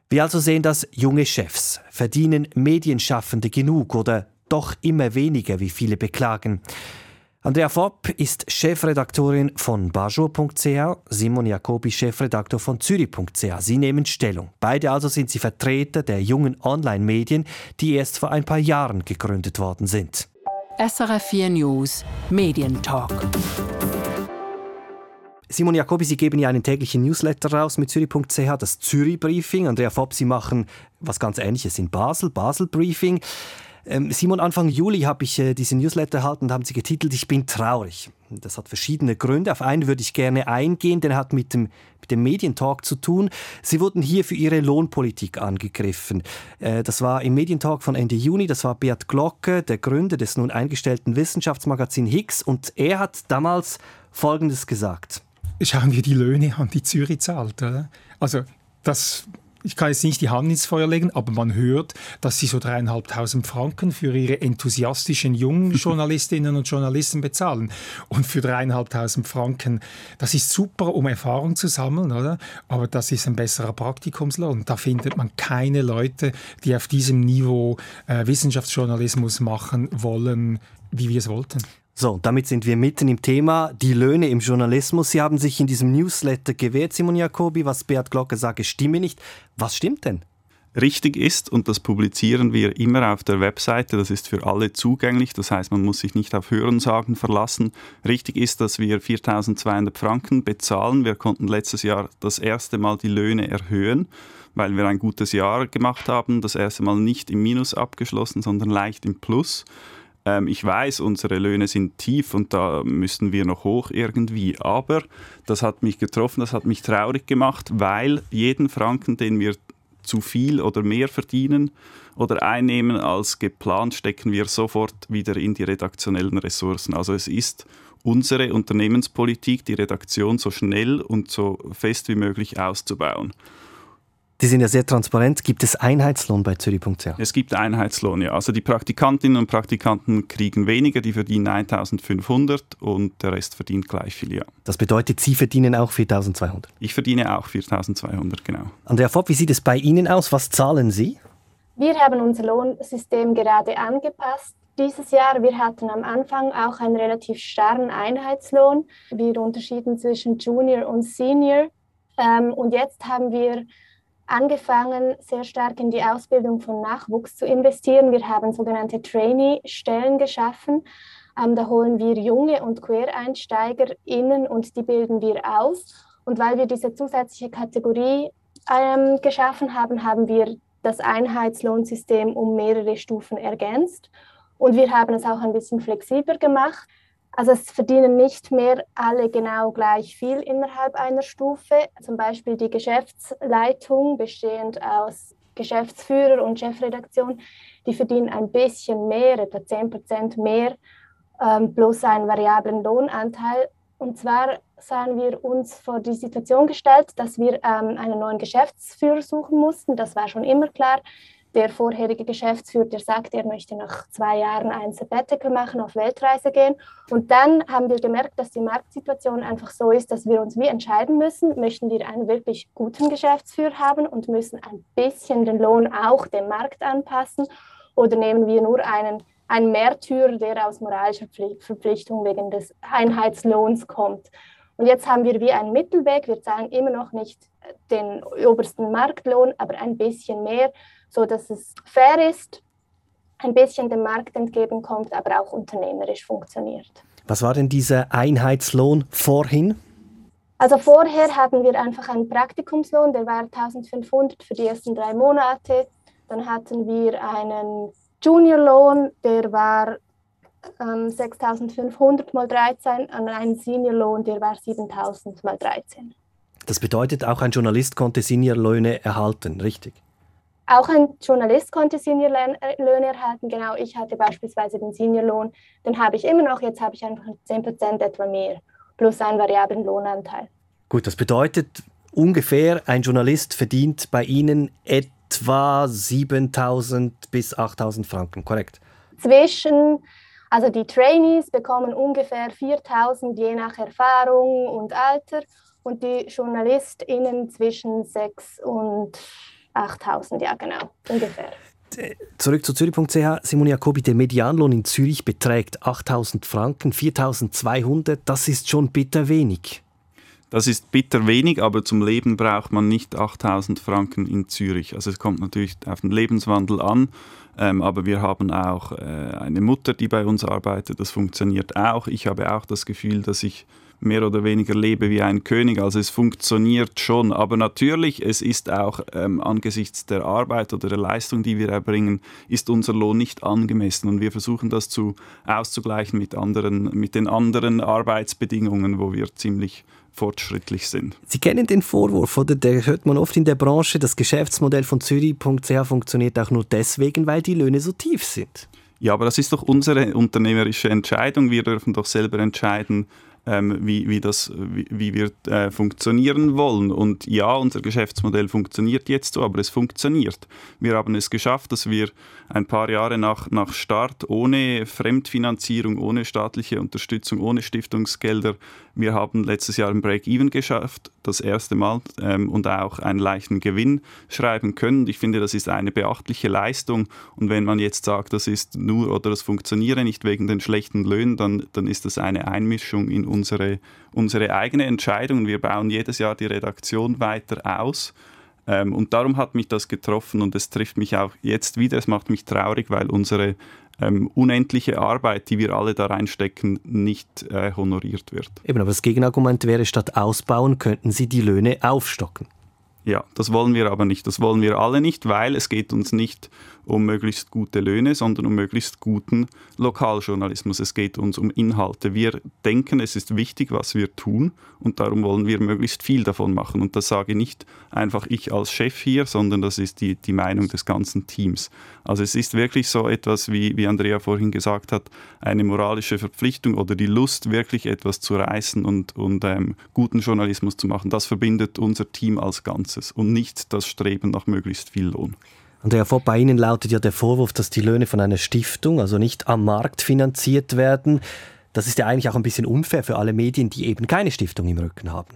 Wir also sehen, dass junge Chefs verdienen Medienschaffende genug oder doch immer weniger, wie viele beklagen. Andrea Fopp ist Chefredaktorin von bajo.ch, Simon Jacobi Chefredaktor von zürich.ch. Sie nehmen Stellung. Beide also sind sie Vertreter der jungen Online-Medien, die erst vor ein paar Jahren gegründet worden sind. SRF 4 News Medientalk. Simon Jacobi, Sie geben ja einen täglichen Newsletter raus mit Zürich.ch, das Zürich-Briefing. Andrea Fopp, Sie machen was ganz Ähnliches in Basel, Basel-Briefing. Ähm, Simon, Anfang Juli habe ich äh, diesen Newsletter erhalten und haben Sie getitelt Ich bin traurig. Das hat verschiedene Gründe. Auf einen würde ich gerne eingehen, der hat mit dem, mit dem Medientalk zu tun. Sie wurden hier für Ihre Lohnpolitik angegriffen. Äh, das war im Medientalk von Ende Juni. Das war Beat Glocke, der Gründer des nun eingestellten Wissenschaftsmagazin Higgs. Und er hat damals Folgendes gesagt. Schauen wir die Löhne an, die Zürich zahlt. Oder? Also das ich kann jetzt nicht die Hand ins Feuer legen, aber man hört, dass sie so dreieinhalbtausend Franken für ihre enthusiastischen jungen *laughs* Journalistinnen und Journalisten bezahlen. Und für dreieinhalbtausend Franken, das ist super, um Erfahrung zu sammeln, oder? Aber das ist ein besserer Praktikumslohn. Da findet man keine Leute, die auf diesem Niveau äh, Wissenschaftsjournalismus machen wollen, wie wir es wollten. So, damit sind wir mitten im Thema, die Löhne im Journalismus. Sie haben sich in diesem Newsletter gewehrt, Simon Jacobi, was Beat Glocke sage, stimme nicht. Was stimmt denn? Richtig ist, und das publizieren wir immer auf der Webseite, das ist für alle zugänglich, das heißt, man muss sich nicht auf Hörensagen verlassen. Richtig ist, dass wir 4200 Franken bezahlen. Wir konnten letztes Jahr das erste Mal die Löhne erhöhen, weil wir ein gutes Jahr gemacht haben, das erste Mal nicht im Minus abgeschlossen, sondern leicht im Plus. Ähm, ich weiß, unsere Löhne sind tief und da müssen wir noch hoch irgendwie. Aber das hat mich getroffen, das hat mich traurig gemacht, weil jeden Franken, den wir zu viel oder mehr verdienen oder einnehmen als geplant, stecken wir sofort wieder in die redaktionellen Ressourcen. Also es ist unsere Unternehmenspolitik, die Redaktion so schnell und so fest wie möglich auszubauen. Die sind ja sehr transparent. Gibt es Einheitslohn bei Zürich.ch? Es gibt Einheitslohn, ja. Also die Praktikantinnen und Praktikanten kriegen weniger, die verdienen 1500 und der Rest verdient gleich viel, ja. Das bedeutet, Sie verdienen auch 4200? Ich verdiene auch 4200, genau. Andrea Fopp, wie sieht es bei Ihnen aus? Was zahlen Sie? Wir haben unser Lohnsystem gerade angepasst. Dieses Jahr, wir hatten am Anfang auch einen relativ starren Einheitslohn. Wir unterschieden zwischen Junior und Senior. Ähm, und jetzt haben wir angefangen, sehr stark in die Ausbildung von Nachwuchs zu investieren. Wir haben sogenannte Trainee-Stellen geschaffen. Ähm, da holen wir junge und QuereinsteigerInnen und die bilden wir aus. Und weil wir diese zusätzliche Kategorie ähm, geschaffen haben, haben wir das Einheitslohnsystem um mehrere Stufen ergänzt. Und wir haben es auch ein bisschen flexibler gemacht. Also es verdienen nicht mehr alle genau gleich viel innerhalb einer Stufe. Zum Beispiel die Geschäftsleitung bestehend aus Geschäftsführer und Chefredaktion, die verdienen ein bisschen mehr, etwa 10 Prozent mehr, ähm, plus einen variablen Lohnanteil. Und zwar sahen wir uns vor die Situation gestellt, dass wir ähm, einen neuen Geschäftsführer suchen mussten. Das war schon immer klar. Der vorherige Geschäftsführer, der sagte, er möchte nach zwei Jahren ein Sabbatical machen, auf Weltreise gehen. Und dann haben wir gemerkt, dass die Marktsituation einfach so ist, dass wir uns wie entscheiden müssen, möchten wir einen wirklich guten Geschäftsführer haben und müssen ein bisschen den Lohn auch dem Markt anpassen oder nehmen wir nur einen, einen Märtyrer, der aus moralischer Verpflichtung wegen des Einheitslohns kommt. Und jetzt haben wir wie einen Mittelweg. Wir zahlen immer noch nicht den obersten Marktlohn, aber ein bisschen mehr, so dass es fair ist, ein bisschen dem Markt entgegenkommt, aber auch unternehmerisch funktioniert. Was war denn dieser Einheitslohn vorhin? Also vorher hatten wir einfach einen Praktikumslohn, der war 1500 für die ersten drei Monate. Dann hatten wir einen Juniorlohn, der war ähm, 6.500 mal 13 und einen Seniorlohn, der war 7.000 mal 13. Das bedeutet, auch ein Journalist konnte Seniorlöhne erhalten, richtig? Auch ein Journalist konnte Seniorlöhne erhalten, genau. Ich hatte beispielsweise den Seniorlohn, den habe ich immer noch, jetzt habe ich einfach 10% etwa mehr, plus einen variablen Lohnanteil. Gut, das bedeutet ungefähr, ein Journalist verdient bei Ihnen etwa 7.000 bis 8.000 Franken, korrekt? Zwischen also die Trainees bekommen ungefähr 4000 je nach Erfahrung und Alter und die JournalistInnen zwischen 6 und 8000, ja genau, ungefähr. Zurück zu Zürich.ch. Simon Jacobi, der Medianlohn in Zürich beträgt 8000 Franken, 4200. Das ist schon bitter wenig. Das ist bitter wenig, aber zum Leben braucht man nicht 8000 Franken in Zürich. Also es kommt natürlich auf den Lebenswandel an. Ähm, aber wir haben auch äh, eine Mutter, die bei uns arbeitet. Das funktioniert auch. Ich habe auch das Gefühl, dass ich mehr oder weniger lebe wie ein König. Also es funktioniert schon. Aber natürlich, es ist auch ähm, angesichts der Arbeit oder der Leistung, die wir erbringen, ist unser Lohn nicht angemessen. Und wir versuchen das zu, auszugleichen mit, anderen, mit den anderen Arbeitsbedingungen, wo wir ziemlich fortschrittlich sind. Sie kennen den Vorwurf, oder? Der hört man oft in der Branche. Das Geschäftsmodell von Zürich.ch funktioniert auch nur deswegen, weil die Löhne so tief sind. Ja, aber das ist doch unsere unternehmerische Entscheidung. Wir dürfen doch selber entscheiden, ähm, wie, wie, das, wie, wie wir äh, funktionieren wollen. Und ja, unser Geschäftsmodell funktioniert jetzt so, aber es funktioniert. Wir haben es geschafft, dass wir ein paar Jahre nach, nach Start ohne Fremdfinanzierung, ohne staatliche Unterstützung, ohne Stiftungsgelder, wir haben letztes Jahr ein Break-Even geschafft, das erste Mal, ähm, und auch einen leichten Gewinn schreiben können. Ich finde, das ist eine beachtliche Leistung. Und wenn man jetzt sagt, das ist nur oder das funktioniere nicht wegen den schlechten Löhnen, dann, dann ist das eine Einmischung in unsere, unsere eigene Entscheidung. Wir bauen jedes Jahr die Redaktion weiter aus. Ähm, und darum hat mich das getroffen und es trifft mich auch jetzt wieder. Es macht mich traurig, weil unsere ähm, unendliche Arbeit, die wir alle da reinstecken, nicht äh, honoriert wird. Eben, aber das Gegenargument wäre, statt ausbauen, könnten Sie die Löhne aufstocken. Ja, das wollen wir aber nicht. Das wollen wir alle nicht, weil es geht uns nicht um möglichst gute Löhne, sondern um möglichst guten Lokaljournalismus. Es geht uns um Inhalte. Wir denken, es ist wichtig, was wir tun und darum wollen wir möglichst viel davon machen. Und das sage nicht einfach ich als Chef hier, sondern das ist die, die Meinung des ganzen Teams. Also es ist wirklich so etwas, wie, wie Andrea vorhin gesagt hat, eine moralische Verpflichtung oder die Lust, wirklich etwas zu reißen und, und ähm, guten Journalismus zu machen. Das verbindet unser Team als Ganzes und nicht das Streben nach möglichst viel Lohn. Andrea Vogt, bei Ihnen lautet ja der Vorwurf, dass die Löhne von einer Stiftung, also nicht am Markt finanziert werden. Das ist ja eigentlich auch ein bisschen unfair für alle Medien, die eben keine Stiftung im Rücken haben.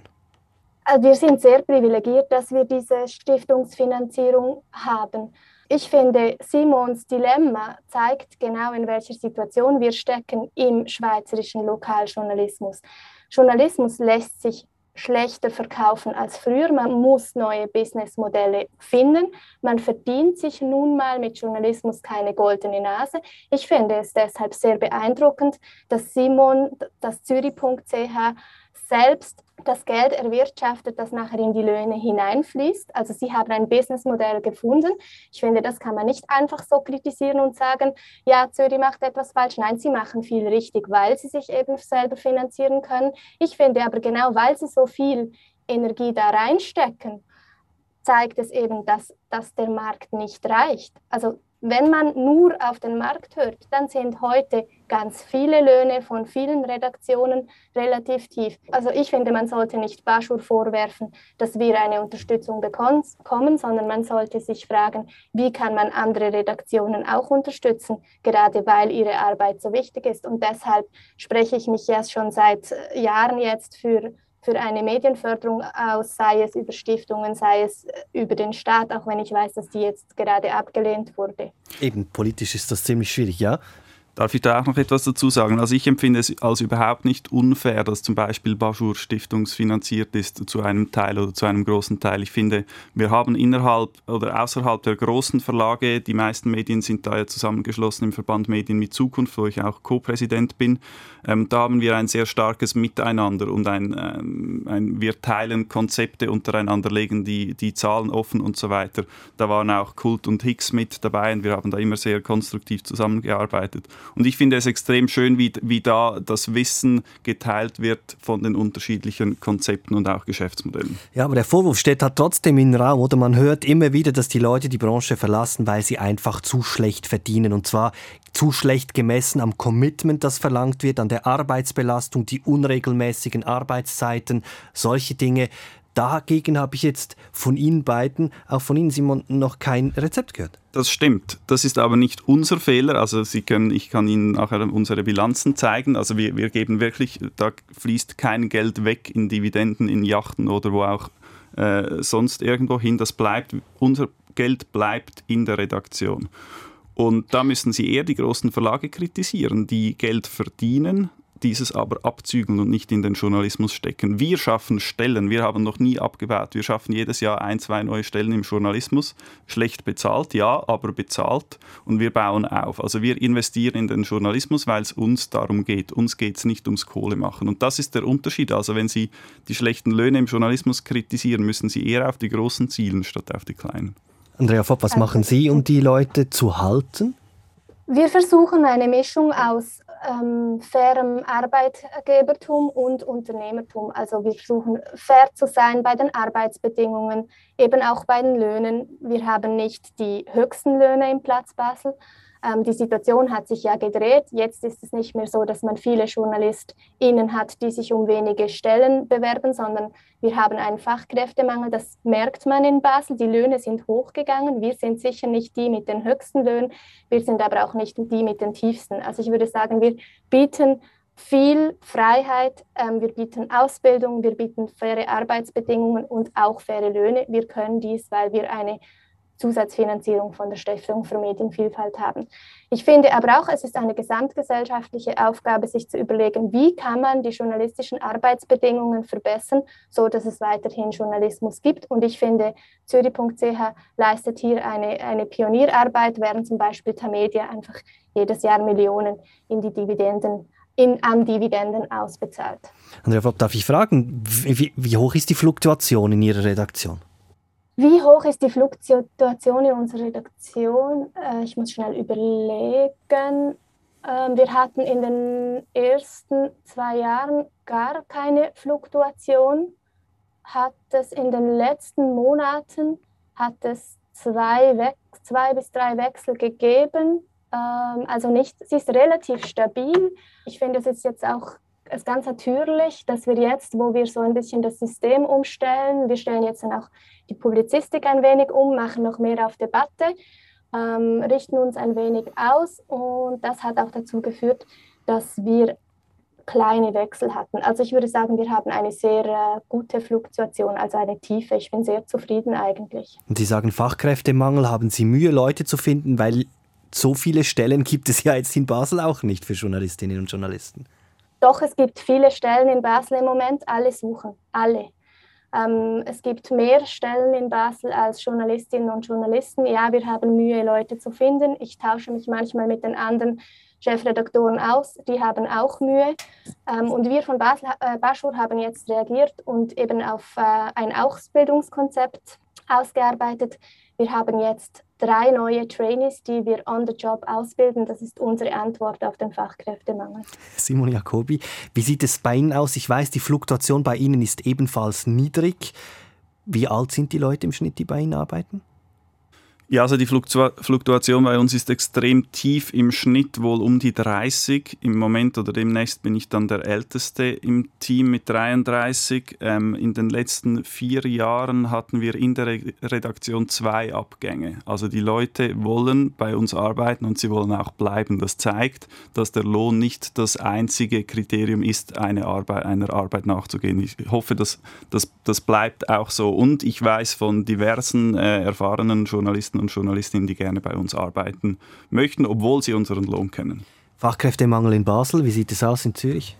Also wir sind sehr privilegiert, dass wir diese Stiftungsfinanzierung haben. Ich finde, Simons Dilemma zeigt genau, in welcher Situation wir stecken im schweizerischen Lokaljournalismus. Journalismus lässt sich schlechter verkaufen als früher. Man muss neue Businessmodelle finden. Man verdient sich nun mal mit Journalismus keine goldene Nase. Ich finde es deshalb sehr beeindruckend, dass Simon, das Zürich.ch selbst das Geld erwirtschaftet, das nachher in die Löhne hineinfließt. Also sie haben ein Businessmodell gefunden. Ich finde, das kann man nicht einfach so kritisieren und sagen, ja, Zürich macht etwas falsch. Nein, sie machen viel richtig, weil sie sich eben selber finanzieren können. Ich finde aber genau, weil sie so viel Energie da reinstecken, zeigt es eben, dass, dass der Markt nicht reicht. Also wenn man nur auf den Markt hört, dann sind heute ganz viele Löhne von vielen Redaktionen relativ tief. Also ich finde, man sollte nicht Baschur vorwerfen, dass wir eine Unterstützung bekommen, sondern man sollte sich fragen, wie kann man andere Redaktionen auch unterstützen, gerade weil ihre Arbeit so wichtig ist. Und deshalb spreche ich mich ja schon seit Jahren jetzt für für eine Medienförderung aus, sei es über Stiftungen, sei es äh, über den Staat, auch wenn ich weiß, dass die jetzt gerade abgelehnt wurde. Eben, politisch ist das ziemlich schwierig, ja? Darf ich da auch noch etwas dazu sagen? Also ich empfinde es als überhaupt nicht unfair, dass zum Beispiel Bajour stiftungsfinanziert ist zu einem Teil oder zu einem großen Teil. Ich finde, wir haben innerhalb oder außerhalb der großen Verlage, die meisten Medien sind da ja zusammengeschlossen im Verband Medien mit Zukunft, wo ich auch Co-Präsident bin, ähm, da haben wir ein sehr starkes Miteinander und ein, ähm, ein, wir teilen Konzepte untereinander, legen die, die Zahlen offen und so weiter. Da waren auch Kult und Hicks mit dabei und wir haben da immer sehr konstruktiv zusammengearbeitet. Und ich finde es extrem schön, wie, wie da das Wissen geteilt wird von den unterschiedlichen Konzepten und auch Geschäftsmodellen. Ja, aber der Vorwurf steht halt trotzdem im Raum, oder? Man hört immer wieder, dass die Leute die Branche verlassen, weil sie einfach zu schlecht verdienen. Und zwar zu schlecht gemessen am Commitment, das verlangt wird, an der Arbeitsbelastung, die unregelmäßigen Arbeitszeiten, solche Dinge. Dagegen habe ich jetzt von Ihnen beiden, auch von Ihnen Simon, noch kein Rezept gehört. Das stimmt. Das ist aber nicht unser Fehler. Also Sie können, ich kann Ihnen nachher unsere Bilanzen zeigen. Also wir, wir geben wirklich, da fließt kein Geld weg in Dividenden, in Yachten oder wo auch äh, sonst irgendwo hin. Das bleibt, unser Geld bleibt in der Redaktion. Und da müssen Sie eher die großen Verlage kritisieren, die Geld verdienen dieses aber abzügeln und nicht in den Journalismus stecken. Wir schaffen Stellen, wir haben noch nie abgebaut. Wir schaffen jedes Jahr ein, zwei neue Stellen im Journalismus. Schlecht bezahlt, ja, aber bezahlt und wir bauen auf. Also wir investieren in den Journalismus, weil es uns darum geht. Uns geht es nicht ums Kohle machen. Und das ist der Unterschied. Also wenn Sie die schlechten Löhne im Journalismus kritisieren, müssen Sie eher auf die großen zielen statt auf die kleinen. Andrea Fopp, was machen Sie, um die Leute zu halten? Wir versuchen eine Mischung aus ähm, fairem Arbeitgebertum und Unternehmertum. Also wir versuchen fair zu sein bei den Arbeitsbedingungen, eben auch bei den Löhnen. Wir haben nicht die höchsten Löhne im Platz Basel, ähm, die Situation hat sich ja gedreht. Jetzt ist es nicht mehr so, dass man viele JournalistInnen hat, die sich um wenige Stellen bewerben, sondern wir haben einen Fachkräftemangel. Das merkt man in Basel. Die Löhne sind hochgegangen. Wir sind sicher nicht die mit den höchsten Löhnen. Wir sind aber auch nicht die mit den tiefsten. Also ich würde sagen, wir bieten viel Freiheit, ähm, wir bieten Ausbildung, wir bieten faire Arbeitsbedingungen und auch faire Löhne. Wir können dies, weil wir eine Zusatzfinanzierung von der Stiftung für Medienvielfalt haben. Ich finde aber auch, es ist eine gesamtgesellschaftliche Aufgabe, sich zu überlegen, wie kann man die journalistischen Arbeitsbedingungen verbessern, so dass es weiterhin Journalismus gibt. Und ich finde, Zürich.ch leistet hier eine, eine Pionierarbeit, während zum Beispiel Tamedia einfach jedes Jahr Millionen in die Dividenden in, an Dividenden ausbezahlt. Andrea, darf ich fragen, wie, wie hoch ist die Fluktuation in Ihrer Redaktion? Wie hoch ist die Fluktuation in unserer Redaktion? Äh, ich muss schnell überlegen. Ähm, wir hatten in den ersten zwei Jahren gar keine Fluktuation. Hat es in den letzten Monaten hat es zwei, zwei bis drei Wechsel gegeben. Ähm, also nicht, sie ist relativ stabil. Ich finde es ist jetzt auch es ist ganz natürlich, dass wir jetzt, wo wir so ein bisschen das System umstellen, wir stellen jetzt dann auch die Publizistik ein wenig um, machen noch mehr auf Debatte, ähm, richten uns ein wenig aus und das hat auch dazu geführt, dass wir kleine Wechsel hatten. Also ich würde sagen, wir haben eine sehr äh, gute Fluktuation, also eine tiefe. Ich bin sehr zufrieden eigentlich. Und Sie sagen Fachkräftemangel, haben Sie Mühe, Leute zu finden, weil so viele Stellen gibt es ja jetzt in Basel auch nicht für Journalistinnen und Journalisten. Doch, es gibt viele Stellen in Basel im Moment, alle suchen, alle. Ähm, es gibt mehr Stellen in Basel als Journalistinnen und Journalisten. Ja, wir haben Mühe, Leute zu finden. Ich tausche mich manchmal mit den anderen Chefredaktoren aus, die haben auch Mühe. Ähm, und wir von Basel, äh, Baschur haben jetzt reagiert und eben auf äh, ein Ausbildungskonzept ausgearbeitet. Wir haben jetzt drei neue Trainees, die wir on the job ausbilden. Das ist unsere Antwort auf den Fachkräftemangel. Simon Jacobi, wie sieht es bei Ihnen aus? Ich weiß, die Fluktuation bei Ihnen ist ebenfalls niedrig. Wie alt sind die Leute im Schnitt, die bei Ihnen arbeiten? Ja, also die Fluktuation bei uns ist extrem tief im Schnitt, wohl um die 30. Im Moment oder demnächst bin ich dann der Älteste im Team mit 33. Ähm, in den letzten vier Jahren hatten wir in der Redaktion zwei Abgänge. Also die Leute wollen bei uns arbeiten und sie wollen auch bleiben. Das zeigt, dass der Lohn nicht das einzige Kriterium ist, eine Arbeit, einer Arbeit nachzugehen. Ich hoffe, dass das, das bleibt auch so. Und ich weiß von diversen äh, erfahrenen Journalisten, Journalisten und Journalistinnen, die gerne bei uns arbeiten möchten, obwohl sie unseren Lohn kennen. Fachkräftemangel in Basel, wie sieht es aus in Zürich?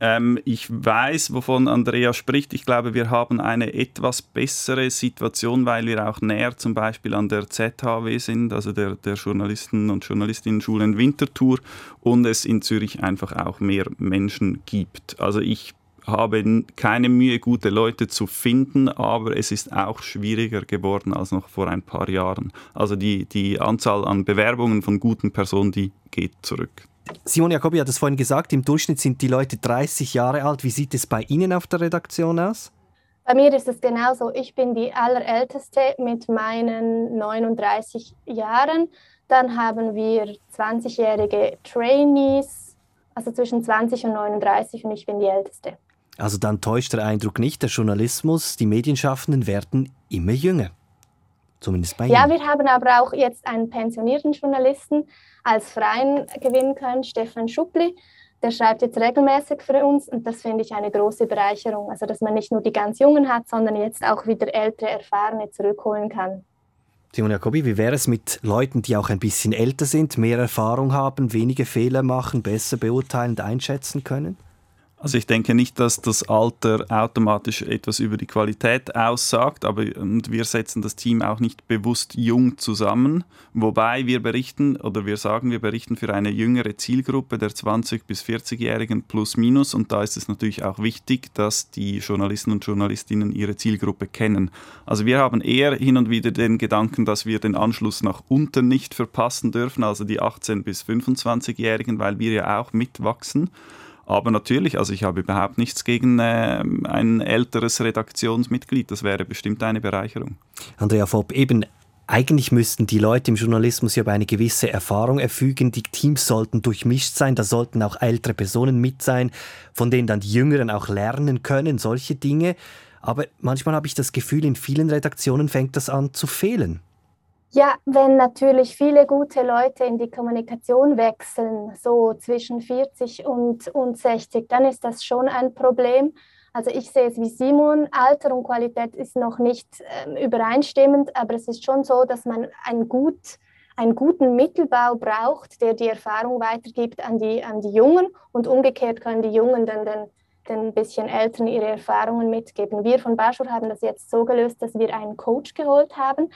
Ähm, ich weiß, wovon Andrea spricht. Ich glaube, wir haben eine etwas bessere Situation, weil wir auch näher zum Beispiel an der ZHW sind, also der, der Journalisten- und Journalistinnen-Schule in Winterthur, und es in Zürich einfach auch mehr Menschen gibt. Also ich habe keine Mühe, gute Leute zu finden, aber es ist auch schwieriger geworden als noch vor ein paar Jahren. Also die, die Anzahl an Bewerbungen von guten Personen, die geht zurück. Simon Jacobi hat es vorhin gesagt, im Durchschnitt sind die Leute 30 Jahre alt. Wie sieht es bei Ihnen auf der Redaktion aus? Bei mir ist es genauso. Ich bin die allerälteste mit meinen 39 Jahren. Dann haben wir 20-jährige Trainees, also zwischen 20 und 39 und ich bin die älteste. Also dann täuscht der Eindruck nicht, der Journalismus, die Medienschaffenden werden immer jünger. Zumindest bei Ja, Ihnen. wir haben aber auch jetzt einen pensionierten Journalisten als Freien gewinnen können, Stefan Schuppli. Der schreibt jetzt regelmäßig für uns und das finde ich eine große Bereicherung. Also, dass man nicht nur die ganz Jungen hat, sondern jetzt auch wieder ältere, erfahrene zurückholen kann. Simon Jacobi, wie wäre es mit Leuten, die auch ein bisschen älter sind, mehr Erfahrung haben, wenige Fehler machen, besser beurteilend einschätzen können? Also ich denke nicht, dass das Alter automatisch etwas über die Qualität aussagt, aber und wir setzen das Team auch nicht bewusst jung zusammen, wobei wir berichten oder wir sagen, wir berichten für eine jüngere Zielgruppe der 20 bis 40-Jährigen plus minus und da ist es natürlich auch wichtig, dass die Journalisten und Journalistinnen ihre Zielgruppe kennen. Also wir haben eher hin und wieder den Gedanken, dass wir den Anschluss nach unten nicht verpassen dürfen, also die 18 bis 25-Jährigen, weil wir ja auch mitwachsen. Aber natürlich, also ich habe überhaupt nichts gegen äh, ein älteres Redaktionsmitglied. Das wäre bestimmt eine Bereicherung. Andrea Vopp, eben eigentlich müssten die Leute im Journalismus ja über eine gewisse Erfahrung erfügen. Die Teams sollten durchmischt sein, da sollten auch ältere Personen mit sein, von denen dann die Jüngeren auch lernen können, solche Dinge. Aber manchmal habe ich das Gefühl, in vielen Redaktionen fängt das an zu fehlen. Ja, wenn natürlich viele gute Leute in die Kommunikation wechseln, so zwischen 40 und, und 60, dann ist das schon ein Problem. Also ich sehe es wie Simon, Alter und Qualität ist noch nicht äh, übereinstimmend, aber es ist schon so, dass man ein gut, einen guten Mittelbau braucht, der die Erfahrung weitergibt an die, an die Jungen und umgekehrt können die Jungen dann den, den bisschen Älteren ihre Erfahrungen mitgeben. Wir von Baschur haben das jetzt so gelöst, dass wir einen Coach geholt haben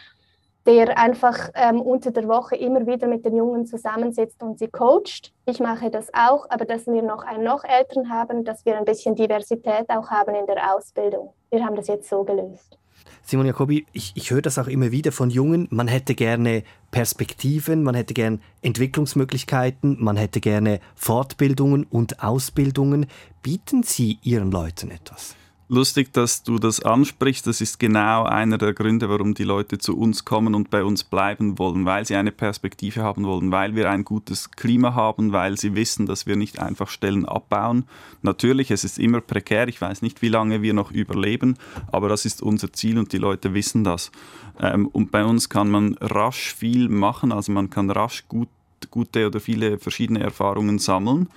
der einfach ähm, unter der Woche immer wieder mit den Jungen zusammensitzt und sie coacht. Ich mache das auch, aber dass wir noch einen noch älteren haben, dass wir ein bisschen Diversität auch haben in der Ausbildung. Wir haben das jetzt so gelöst. Simon Jacobi, ich, ich höre das auch immer wieder von Jungen. Man hätte gerne Perspektiven, man hätte gerne Entwicklungsmöglichkeiten, man hätte gerne Fortbildungen und Ausbildungen. Bieten Sie Ihren Leuten etwas? Lustig, dass du das ansprichst. Das ist genau einer der Gründe, warum die Leute zu uns kommen und bei uns bleiben wollen, weil sie eine Perspektive haben wollen, weil wir ein gutes Klima haben, weil sie wissen, dass wir nicht einfach Stellen abbauen. Natürlich, es ist immer prekär. Ich weiß nicht, wie lange wir noch überleben, aber das ist unser Ziel und die Leute wissen das. Ähm, und bei uns kann man rasch viel machen, also man kann rasch gut, gute oder viele verschiedene Erfahrungen sammeln.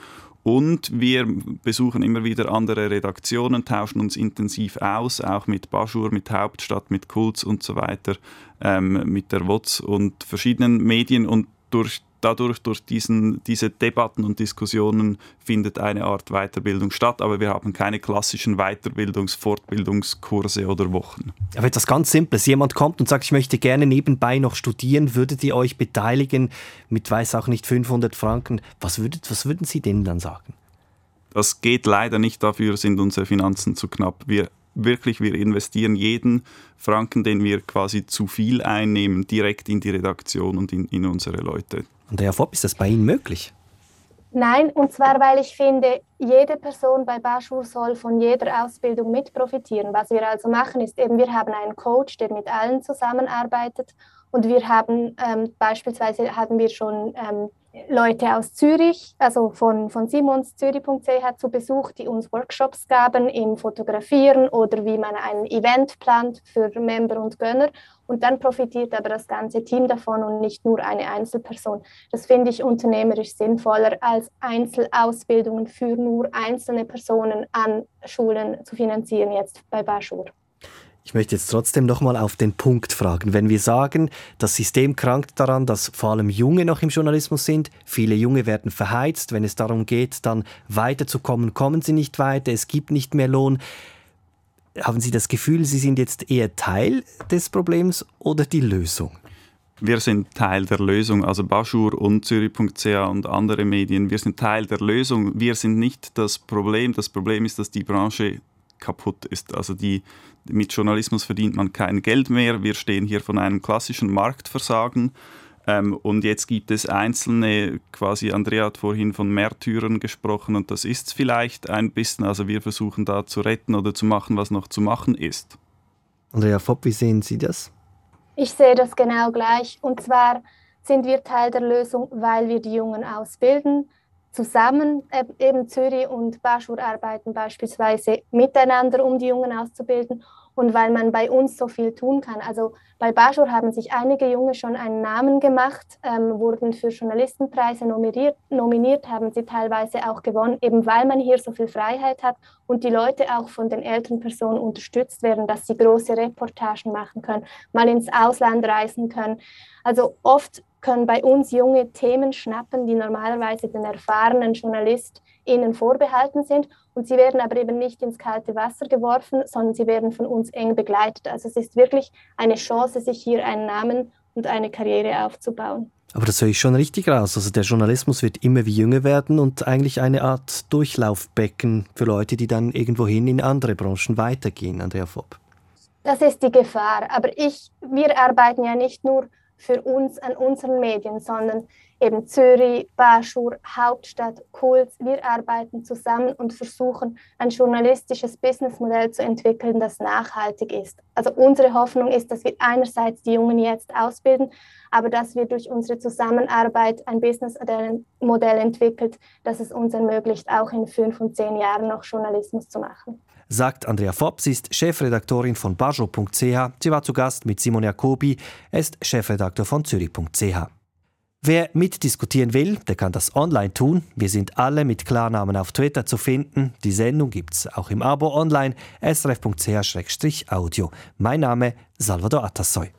Und wir besuchen immer wieder andere Redaktionen, tauschen uns intensiv aus, auch mit Baschur, mit Hauptstadt, mit Kulz und so weiter, ähm, mit der WOTS und verschiedenen Medien. Und durch dadurch, durch diesen, diese Debatten und Diskussionen findet eine Art Weiterbildung statt, aber wir haben keine klassischen Weiterbildungs-, Fortbildungskurse oder Wochen. Aber etwas ganz Simples. Jemand kommt und sagt, ich möchte gerne nebenbei noch studieren, würdet ihr euch beteiligen mit, weiß auch nicht, 500 Franken? Was, würdet, was würden Sie denen dann sagen? Das geht leider nicht, dafür sind unsere Finanzen zu knapp. Wir wirklich, wir investieren jeden Franken, den wir quasi zu viel einnehmen, direkt in die Redaktion und in, in unsere Leute. Und Herr Fopp, ist das bei Ihnen möglich? Nein, und zwar, weil ich finde, jede Person bei Baschur soll von jeder Ausbildung mit profitieren. Was wir also machen, ist eben, wir haben einen Coach, der mit allen zusammenarbeitet und wir haben ähm, beispielsweise hatten wir schon ähm, Leute aus Zürich, also von, von Simons Zürich.ch zu Besuch, die uns Workshops gaben im Fotografieren oder wie man ein Event plant für Member und Gönner. Und dann profitiert aber das ganze Team davon und nicht nur eine Einzelperson. Das finde ich unternehmerisch sinnvoller, als Einzelausbildungen für nur einzelne Personen an Schulen zu finanzieren, jetzt bei Baschur. Ich möchte jetzt trotzdem noch mal auf den Punkt fragen. Wenn wir sagen, das System krankt daran, dass vor allem Junge noch im Journalismus sind, viele Junge werden verheizt, wenn es darum geht, dann weiterzukommen, kommen sie nicht weiter, es gibt nicht mehr Lohn. Haben Sie das Gefühl, Sie sind jetzt eher Teil des Problems oder die Lösung? Wir sind Teil der Lösung, also Baschur und Zürich.ch und andere Medien. Wir sind Teil der Lösung. Wir sind nicht das Problem. Das Problem ist, dass die Branche kaputt ist. Also die, mit Journalismus verdient man kein Geld mehr. Wir stehen hier von einem klassischen Marktversagen. Ähm, und jetzt gibt es einzelne, quasi Andrea hat vorhin von Märtyrern gesprochen und das ist es vielleicht ein bisschen. Also wir versuchen da zu retten oder zu machen, was noch zu machen ist. Andrea Fopp, wie sehen Sie das? Ich sehe das genau gleich. Und zwar sind wir Teil der Lösung, weil wir die Jungen ausbilden, zusammen, äh, eben Zürich und Baschur arbeiten beispielsweise miteinander, um die Jungen auszubilden und weil man bei uns so viel tun kann. Also bei Baschur haben sich einige Junge schon einen Namen gemacht, ähm, wurden für Journalistenpreise nominiert, nominiert, haben sie teilweise auch gewonnen, eben weil man hier so viel Freiheit hat und die Leute auch von den älteren Personen unterstützt werden, dass sie große Reportagen machen können, mal ins Ausland reisen können. Also oft können bei uns junge Themen schnappen, die normalerweise den erfahrenen JournalistInnen vorbehalten sind. Und sie werden aber eben nicht ins kalte Wasser geworfen, sondern sie werden von uns eng begleitet. Also es ist wirklich eine Chance, sich hier einen Namen und eine Karriere aufzubauen. Aber das höre ich schon richtig raus. Also der Journalismus wird immer wie jünger werden und eigentlich eine Art Durchlaufbecken für Leute, die dann irgendwohin in andere Branchen weitergehen, Andrea Fopp. Das ist die Gefahr. Aber ich, wir arbeiten ja nicht nur für uns an unseren Medien, sondern eben Zürich, Baschur, Hauptstadt, Kult. Wir arbeiten zusammen und versuchen, ein journalistisches Businessmodell zu entwickeln, das nachhaltig ist. Also unsere Hoffnung ist, dass wir einerseits die Jungen jetzt ausbilden, aber dass wir durch unsere Zusammenarbeit ein Businessmodell entwickelt, das es uns ermöglicht, auch in fünf und zehn Jahren noch Journalismus zu machen sagt Andrea Fopp. Sie ist Chefredaktorin von bajo.ch. Sie war zu Gast mit Simon Jacobi. Er ist Chefredakteur von zürich.ch. Wer mitdiskutieren will, der kann das online tun. Wir sind alle mit Klarnamen auf Twitter zu finden. Die Sendung gibt es auch im Abo online srf.ch-audio. Mein Name Salvador Atassoy.